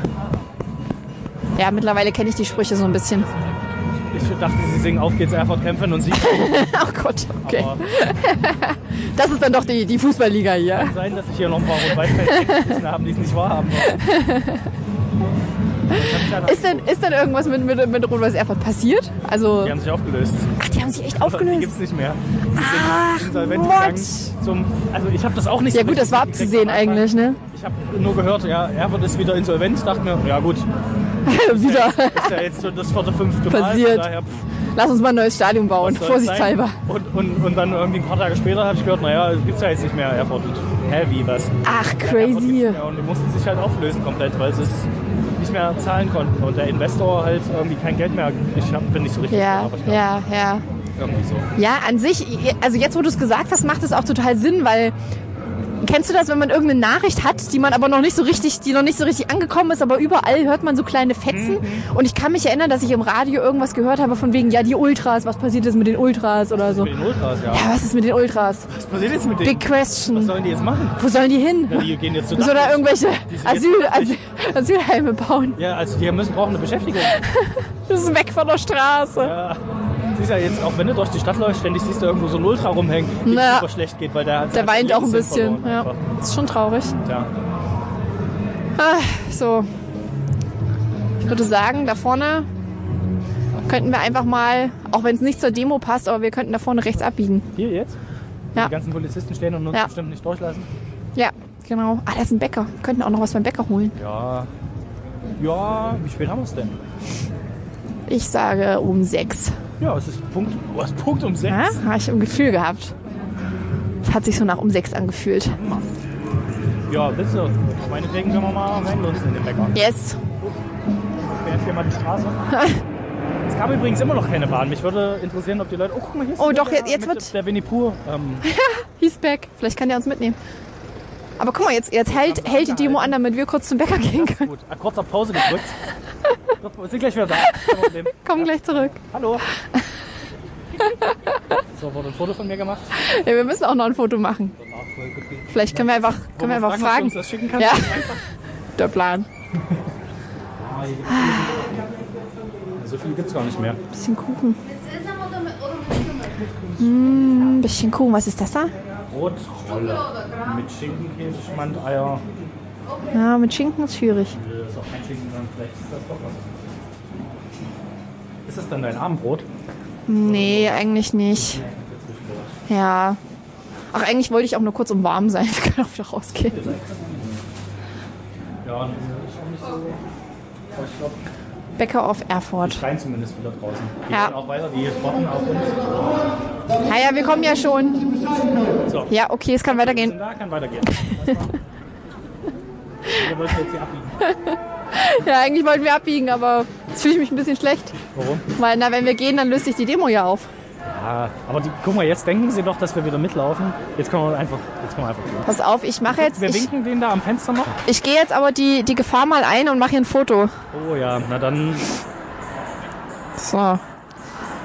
Ja, mittlerweile kenne ich die Sprüche so ein bisschen. Ich dachte, sie singen Auf geht's Erfurt kämpfen und sie. Ach Gott, okay. Aber Das ist dann doch die, die Fußballliga hier. kann sein, dass ich hier noch ein paar Rot-Weiß-Fans haben, die es nicht wahrhaben. Ist denn, ist denn irgendwas mit, mit, mit Rot-Weiß Erfurt passiert? Also, Die haben sich aufgelöst. ach, die haben sich echt Die aufgelöst. gibt's nicht mehr. Die Ach, sind gegangen. Zum, also ich habe das auch nicht Ja so gut, das war abzusehen eigentlich, ne? Ich habe nur gehört, ja, Erfurt ist wieder insolvent. Ich dachte mir, ja gut, Wieder. ist ja jetzt schon das vierte, fünfte Mal. Passiert. Von daher, pff, Lass uns mal ein neues Stadion bauen, vorsichtshalber. Und, und, und dann irgendwie ein paar Tage später habe ich gehört, naja, gibt's ja jetzt nicht mehr Erfurt. Hä, wie, was? Ach, Ja, crazy. mehr. Und die mussten sich halt auflösen komplett, weil sie es nicht mehr zahlen konnten. Und der Investor halt irgendwie kein Geld mehr. Ich hab, bin nicht so richtig Ja, klar, ja, ja. irgendwie so. Ja, an sich, also jetzt, wo du es gesagt hast, macht es auch total Sinn, weil kennst du das, wenn man irgendeine Nachricht hat, die man aber noch nicht so richtig, die noch nicht so richtig angekommen ist, aber überall hört man so kleine Fetzen. Und ich kann mich erinnern, dass ich im Radio irgendwas gehört habe von wegen, ja, die Ultras, was passiert jetzt mit den Ultras oder so. Mit den Ultras, ja. Ja, was ist mit den Ultras? Was passiert jetzt mit denen? Big question. Was sollen die jetzt machen? Wo sollen die hin? Ja, die gehen jetzt zu wir da irgendwelche Asyl, Asyl, Asylheime bauen? Ja, also die müssen brauchen eine Beschäftigung. Das ist weg von der Straße. Ja. Siehst ja jetzt, auch wenn du durch die Stadt läufst, ständig siehst du irgendwo so ein Ultra rumhängen, dem Na. super schlecht geht, weil der hat Der weint auch ein bisschen. Ja. Ja, ist schon traurig. Tja. Ah, so. Ich würde sagen, da vorne könnten wir einfach mal, auch wenn es nicht zur Demo passt, aber wir könnten da vorne rechts abbiegen. Hier jetzt? Ja. Die ganzen Polizisten stehen und uns Ja. bestimmt nicht durchlassen. Ja, genau. Ah, da ist ein Bäcker. Wir könnten auch noch was beim Bäcker holen. Ja. Ja, wie spät haben wir es denn? Ich sage um sechs. Ja, es ist Punkt, oh, Punkt um sechs. Ja, habe ich ein Gefühl gehabt. Es hat sich so nach um sechs angefühlt. Ja, willst du? Meinetwegen können wir mal reinlunzen in den Bäcker. Yes. Queren hier mal die Straße. Es gab übrigens immer noch keine Bahn. Mich würde interessieren, ob die Leute. Oh, guck mal, hier ist Oh, doch, der, jetzt- jetzt wird- Der Winnie Pooh. Ähm, He's back. Vielleicht kann der uns mitnehmen. Aber guck mal, jetzt, jetzt hält, hält die Demo an, damit wir kurz zum Bäcker gehen können. gut. Ah, Kurz auf Pause gedrückt. Wir sind gleich wieder da. Komm gleich zurück. Hallo. So, wurde ein Foto von mir gemacht. Ja, wir müssen auch noch ein Foto machen. Vielleicht können wir einfach, können wir einfach fragen. kannst. Ja, der Plan. So viel gibt's gar nicht mehr. Bisschen Kuchen. Hm, bisschen Kuchen. Was ist das da? Brotrolle. Mit Schinken, Käse, Schmand, Eier. Ja, mit Schinken ist schwierig. Nö, ist auch kein Schinken, dann vielleicht ist das doch was. Ist das dann dein Abendbrot? Nee, eigentlich nicht. Ja. Ach, eigentlich wollte ich auch nur kurz um warm sein. Wir können auch wieder rausgehen. Ja, Bäcker auf Erfurt. schreien zumindest wieder draußen. Die Ja. auch weiter, die warten auf uns. Ja, ja, wir kommen ja schon. So. Ja, okay, es kann weitergehen. Da, kann weitergehen. Lass mal. Wir wollten jetzt hier abbiegen. Ja, eigentlich wollten wir abbiegen, aber jetzt fühle ich mich ein bisschen schlecht. Warum? Weil, na, wenn wir gehen, dann löst sich die Demo ja auf. Ja, aber die, guck mal, jetzt denken sie doch, dass wir wieder mitlaufen. Jetzt können wir einfach, jetzt können wir einfach gehen. Pass auf, ich mache jetzt. Wir Ich, winken den da am Fenster noch. ich gehe jetzt aber die, die Gefahr mal ein und mache hier ein Foto. Oh ja, na dann. So.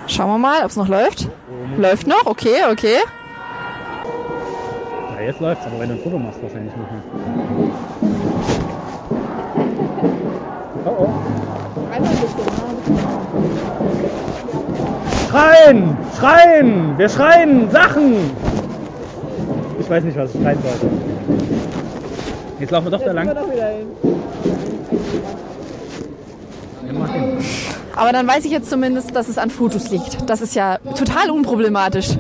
Schauen wir mal, ob es noch läuft. Läuft noch? Okay, okay. Ja, jetzt läuft's, aber wenn du ein Foto machst, wahrscheinlich nicht mehr. Oh oh. Schreien! Schreien! Wir schreien Sachen! Ich weiß nicht, was ich schreien sollte. Jetzt laufen wir doch da lang. Den. Aber dann weiß ich jetzt zumindest, dass es an Fotos liegt. Das ist ja total unproblematisch.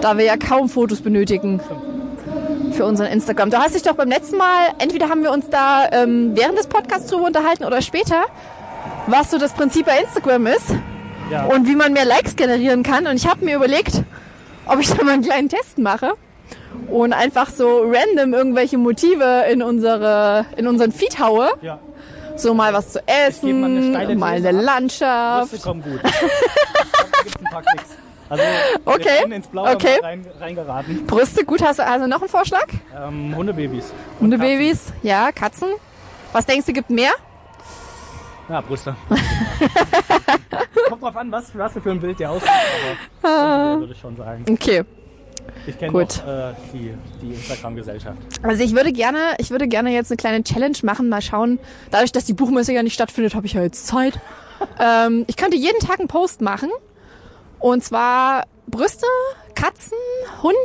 Da wir ja kaum Fotos benötigen für unseren Instagram. Du hast dich doch beim letzten Mal, entweder haben wir uns da ähm, während des Podcasts drüber unterhalten oder später, was so das Prinzip bei Instagram ist Ja. und wie man mehr Likes generieren kann. Und ich habe mir überlegt, ob ich da mal einen kleinen Test mache und einfach so random irgendwelche Motive in unsere in unseren Feed haue. Ja. So mal was zu gebe mal eine essen, mal eine. Landschaft. Brüste kommen gut. Also, Okay, ins Blaue okay. rein, reingeraten. Brüste, gut, hast du also noch einen Vorschlag? Ähm, Hundebabys. Hundebabys, ja, Katzen. Was denkst du, gibt mehr? Ja, Brüste. Kommt drauf an, was, was du für ein Bild dir aussuchst, aber Hundebabys würde ich schon sagen. Okay. Ich kenne Gut. äh, die, die Instagram-Gesellschaft. Also ich würde gerne, ich würde gerne jetzt eine kleine Challenge machen, mal schauen. Dadurch, dass die Buchmesse ja nicht stattfindet, habe ich ja jetzt Zeit. ähm, ich könnte jeden Tag einen Post machen. Und zwar Brüste, Katzen, Hunde,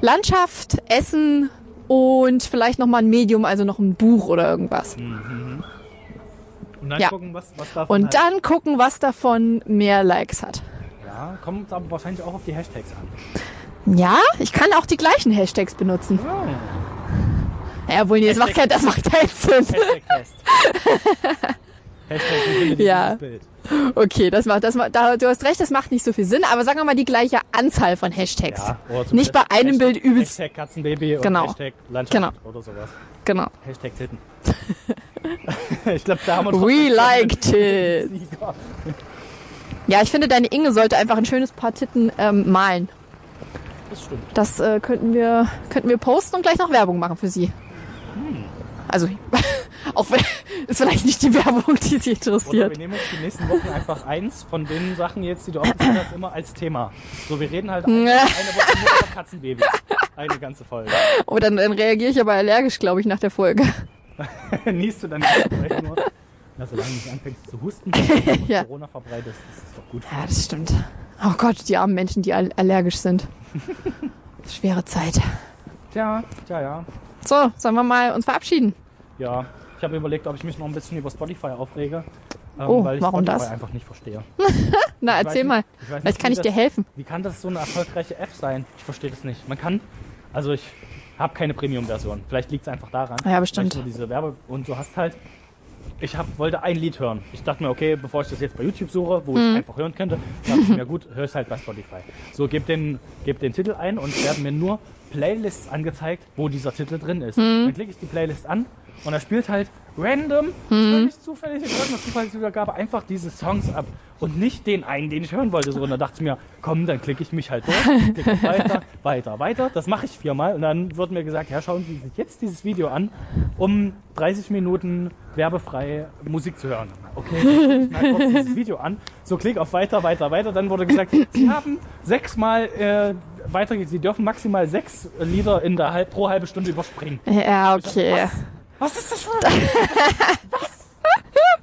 Landschaft, Essen und vielleicht noch mal ein Medium, also noch ein Buch oder irgendwas. Und dann Ja. gucken, was, was davon Und halt, dann gucken, was davon mehr Likes hat. Ja, kommt aber wahrscheinlich auch auf die Hashtags an. Ja, ich kann auch die gleichen Hashtags benutzen. Ja, wohl, nee, das macht, kein, das macht keinen Sinn. Hashtag, findet ihr Ja. Bild? Okay, das macht, das macht, da, du hast recht, das macht nicht so viel Sinn, aber sagen wir mal die gleiche Anzahl von Hashtags. Ja, zum Nicht bei einem Hashtag, Bild übelst. Hashtag Katzenbaby Genau. und Hashtag Landschaft oder sowas. Genau. Hashtag Titten. ich glaube, da haben wir We it. Sieger. Ja, ich finde, deine Inge sollte einfach ein schönes Paar Titten ähm, malen. Das stimmt. Das äh, könnten, wir, könnten wir posten und gleich noch Werbung machen für sie. Hm. Also, auch wenn, ist vielleicht nicht die Werbung, die sie Oder interessiert. wir nehmen uns die nächsten Wochen einfach eins von den Sachen jetzt, die du aufgezählt hast, immer als Thema. So, wir reden halt eine, eine Woche nur über Katzenbabys. Eine ganze Folge. Oh, dann, dann reagiere ich aber allergisch, glaube ich, nach der Folge. Niest du dann vielleicht nur? Ja, solange du nicht anfängst zu husten, Ja. Corona verbreitest, das ist doch gut. Ja, das stimmt. Oh Gott, die armen Menschen, die all allergisch sind. Schwere Zeit. Tja, tja, ja. So, sollen wir mal uns verabschieden? Ja, ich habe überlegt, ob ich mich noch ein bisschen über Spotify aufrege. ähm, Oh, weil ich warum Spotify das? einfach nicht verstehe. Na, Ich erzähl nicht- mal. ich Vielleicht kann ich dir das- helfen. Wie kann das so eine erfolgreiche App sein? Ich verstehe das nicht. Man kann, also ich habe keine Premium-Version. Vielleicht liegt es einfach daran. Ja, bestimmt. Nur diese Werbe und du hast halt. Ich hab, wollte ein Lied hören. Ich dachte mir, okay, bevor ich das jetzt bei YouTube suche, wo Mhm. ich es einfach hören könnte, dachte ich mir, gut, hör es halt bei Spotify. So, gib den, geb den Titel ein und es werden mir nur Playlists angezeigt, wo dieser Titel drin ist. Mhm. Dann klicke ich die Playlist an und er spielt halt random, Mhm. völlig zufällig in irgendeiner Zufallsübergabe einfach diese Songs ab und nicht den einen, den ich hören wollte. So, und dann dachte ich mir, komm, dann klicke ich mich halt durch, klicke weiter, weiter, weiter. Das mache ich viermal und dann wird mir gesagt, ja, schauen Sie sich jetzt dieses Video an, um 30 Minuten werbefrei Musik zu hören. Okay, ich guck mir kurz dieses Video an, so klick auf weiter, weiter, weiter. Dann wurde gesagt, Sie haben sechsmal äh, weiter, Sie dürfen maximal sechs Lieder in der halb, pro halbe Stunde überspringen. Ja, okay. Was ist das für ein... Was?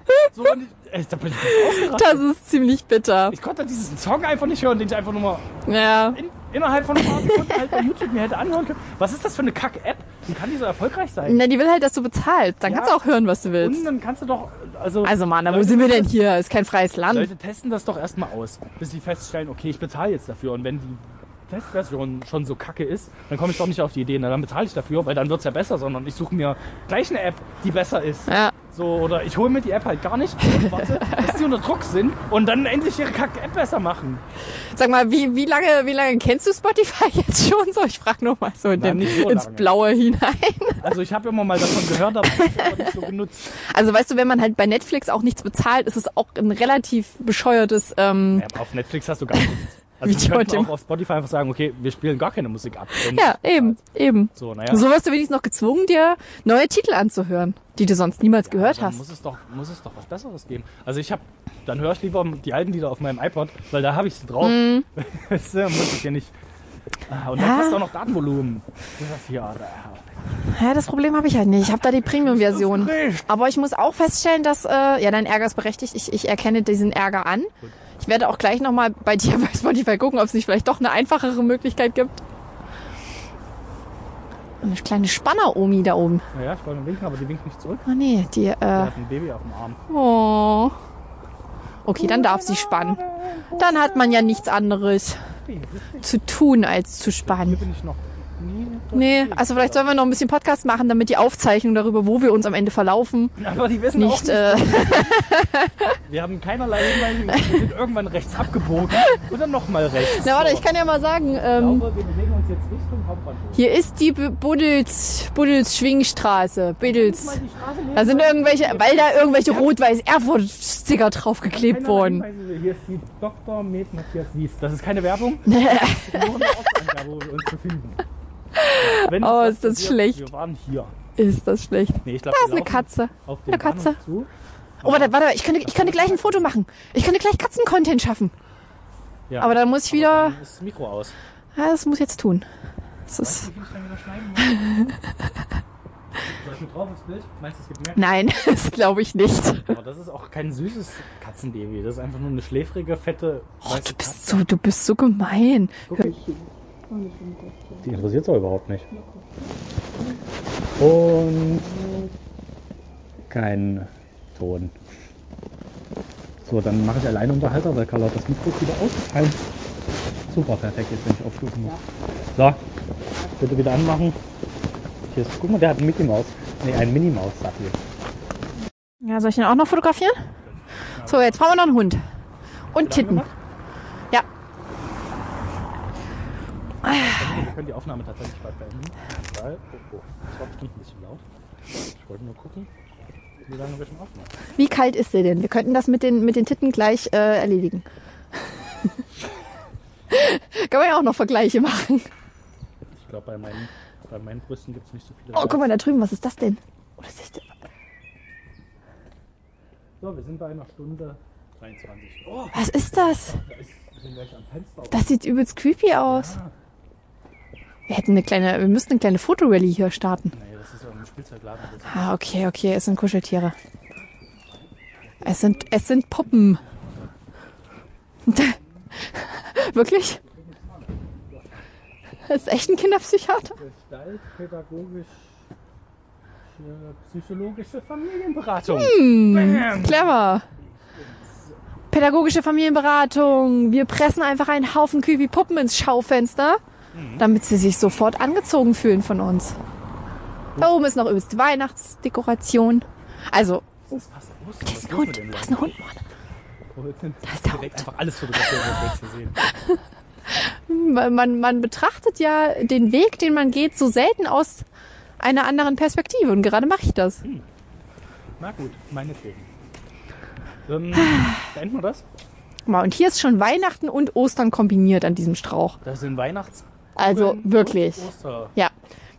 So, und ich, ey, da bin ich. Das ist ziemlich bitter. Ich konnte diesen Song einfach nicht hören, den ich einfach nur mal Ja. in, innerhalb von ein paar Sekunden halt bei YouTube mir hätte anhören können. Was ist das für eine Kack-App? Wie kann die so erfolgreich sein? Na, die will halt, dass du bezahlst. Dann Ja. kannst du auch hören, was du Und willst. dann kannst du doch, also... Also, Mann, wo sind wir denn hier? Ist kein freies Land. Leute testen das doch erstmal aus, bis sie feststellen, okay, ich bezahle jetzt dafür. Und wenn die Testversion schon so kacke ist, dann komme ich doch nicht auf die Idee, na, dann bezahle ich dafür, weil dann wird es ja besser, sondern ich suche mir gleich eine App, die besser ist. Ja. So, oder ich hole mir die App halt gar nicht und warte, bis die unter Druck sind und dann endlich ihre Kack-App besser machen. Sag mal, wie, wie, lange, wie lange kennst du Spotify jetzt schon so? Ich frage noch mal so, in Na, dem, so ins. Blaue hinein. Also ich habe immer mal davon gehört, aber ich habe nicht so genutzt. Also weißt du, wenn man halt bei Netflix auch nichts bezahlt, ist es auch ein relativ bescheuertes. Ähm, Ja, auf Netflix hast du gar nichts. Also Video wir könnten auch auf Spotify einfach sagen, okay, wir spielen gar keine Musik ab. ja, eben, eben. So, naja. So wirst du wenigstens noch gezwungen, dir neue Titel anzuhören, die du sonst niemals gehört dann hast. Muss es, doch, muss es doch was Besseres geben. Also ich habe, dann höre ich lieber die alten Lieder auf meinem iPod, weil da habe ich sie drauf. Weißt du, muss ich ja nicht. Ah, Und Mhm. Ja. dann kostet auch noch Datenvolumen. Das da. Ja, das Problem habe ich halt nicht. Ich habe da die Premium-Version. Aber ich muss auch feststellen, dass, äh, ja, dein Ärger ist berechtigt. Ich, ich erkenne diesen Ärger an. Ich werde auch gleich nochmal bei dir bei Spotify gucken, ob es nicht vielleicht doch eine einfachere Möglichkeit gibt. Eine kleine Spanner-Omi da oben. Naja, ich wollte winken, aber die winkt nicht zurück. Oh nee, die, Die äh, hat ein Baby auf dem Arm. oh. Okay, dann darf sie spannen. Dann hat man ja nichts anderes zu tun, als zu spannen. Bin ich noch. Nee, also vielleicht sollen wir noch ein bisschen Podcast machen, damit die Aufzeichnung darüber, wo wir uns am Ende verlaufen, Aber die wissen nicht, nicht. äh, Wir haben keinerlei Hinweise. Wir sind irgendwann rechts abgebogen und dann nochmal rechts. na warte, ich kann ja mal sagen, Ich ähm, glaube, wir bewegen uns jetzt Richtung Hauptbahnhof. hier ist die Buddels, Buddels Schwingstraße, Biddels. Da sind irgendwelche, weil da irgendwelche rot-weiß Erfurt-Sticker draufgeklebt wurden. Hier ist die Dr. Med Matthias Wies. Das ist keine Werbung. Das ist nur eine Ortsangabe, wo wir uns befinden. Wenn Oh, ist das passiert, schlecht. Wir waren hier. Ist das schlecht. Nee, ich glaub, Da ist eine Katze. Eine Katze. Zu. Oh, warte, warte, ich könnte, ich könnte gleich ein Foto machen. Ich könnte gleich Katzen-Content schaffen. Ja. Aber dann muss ich wieder, ist das Mikro aus. ja, das muss ich jetzt tun. Das ist, Wie viel ich dann wieder schneiden muss? Soll ich mit drauf aufs Bild? Meinst du, es gibt mehr? nein, das glaube ich nicht. Aber das ist auch kein süßes Katzenbaby. Das ist einfach nur eine schläfrige, fette, Oh, du bist Katze. so, du bist so gemein. Die interessiert es aber überhaupt nicht. Und kein Ton. So, dann mache ich Alleinunterhalter, weil Carla das Mikro wieder ausgefallen. Super, perfekt, jetzt bin ich aufgerufen. So, bitte wieder anmachen. Hier ist, guck mal, der hat einen Mickey Maus. Nee, einen Minnie Maus, sagt ihr. Ja, soll ich den auch noch fotografieren? So, jetzt brauchen wir noch einen Hund. Und Titten. Ja. Wir können die Aufnahme tatsächlich bald beenden. Weil, oh, oh, das war bestimmt ein bisschen laut. Ich wollte nur gucken, wie lange wir schon aufnehmen. Wie kalt ist der denn? Wir könnten das mit den, mit den Titten gleich äh, erledigen. Kann man ja auch noch Vergleiche machen. Ich glaube, bei meinen, bei meinen Brüsten gibt es nicht so viele. Oh, guck mal da drüben, was ist das denn? Oh, das ist, So, wir sind bei einer Stunde 23. Oh, was ist das? da ist, sind gleich am Fenster. Das sieht übelst creepy aus. Wir hätten eine kleine, wir müssten eine kleine Fotorally hier starten. Nee, das ist ja ein Spielzeugladen. Ah, okay, okay, es sind Kuscheltiere. Es sind, es sind Puppen. Wirklich? Das ist echt ein Kinderpsychiater? Gestaltpädagogisch psychologische Familienberatung. Hm, clever. Pädagogische Familienberatung. Wir pressen einfach einen Haufen creepy Puppen ins Schaufenster, damit sie sich sofort angezogen fühlen von uns. Da oben ist noch die Weihnachtsdekoration. Also, Das ist da ein Hund. Da ist ein Hund, Mann. Da ist der Hund. einfach alles fotografieren. Man, man, man betrachtet ja den Weg, den man geht, so selten aus einer anderen Perspektive. Und gerade mache ich das. Na gut, meinetwegen. Ähm, beenden wir das? Mal, Und hier ist schon Weihnachten und Ostern kombiniert an diesem Strauch. Das sind Weihnachts... Also wirklich. Ja,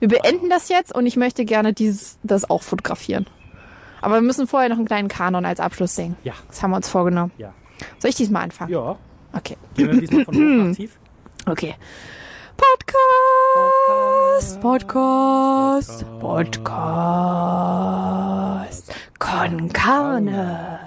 wir beenden das jetzt und ich möchte gerne dieses, das auch fotografieren. Aber wir müssen vorher noch einen kleinen Kanon als Abschluss singen. Ja. Das haben wir uns vorgenommen. Ja. Soll ich diesmal anfangen? Ja. Okay. Gehen wir diesmal von tief? Okay. Podcast, Podcast, Podcast, Con Carne.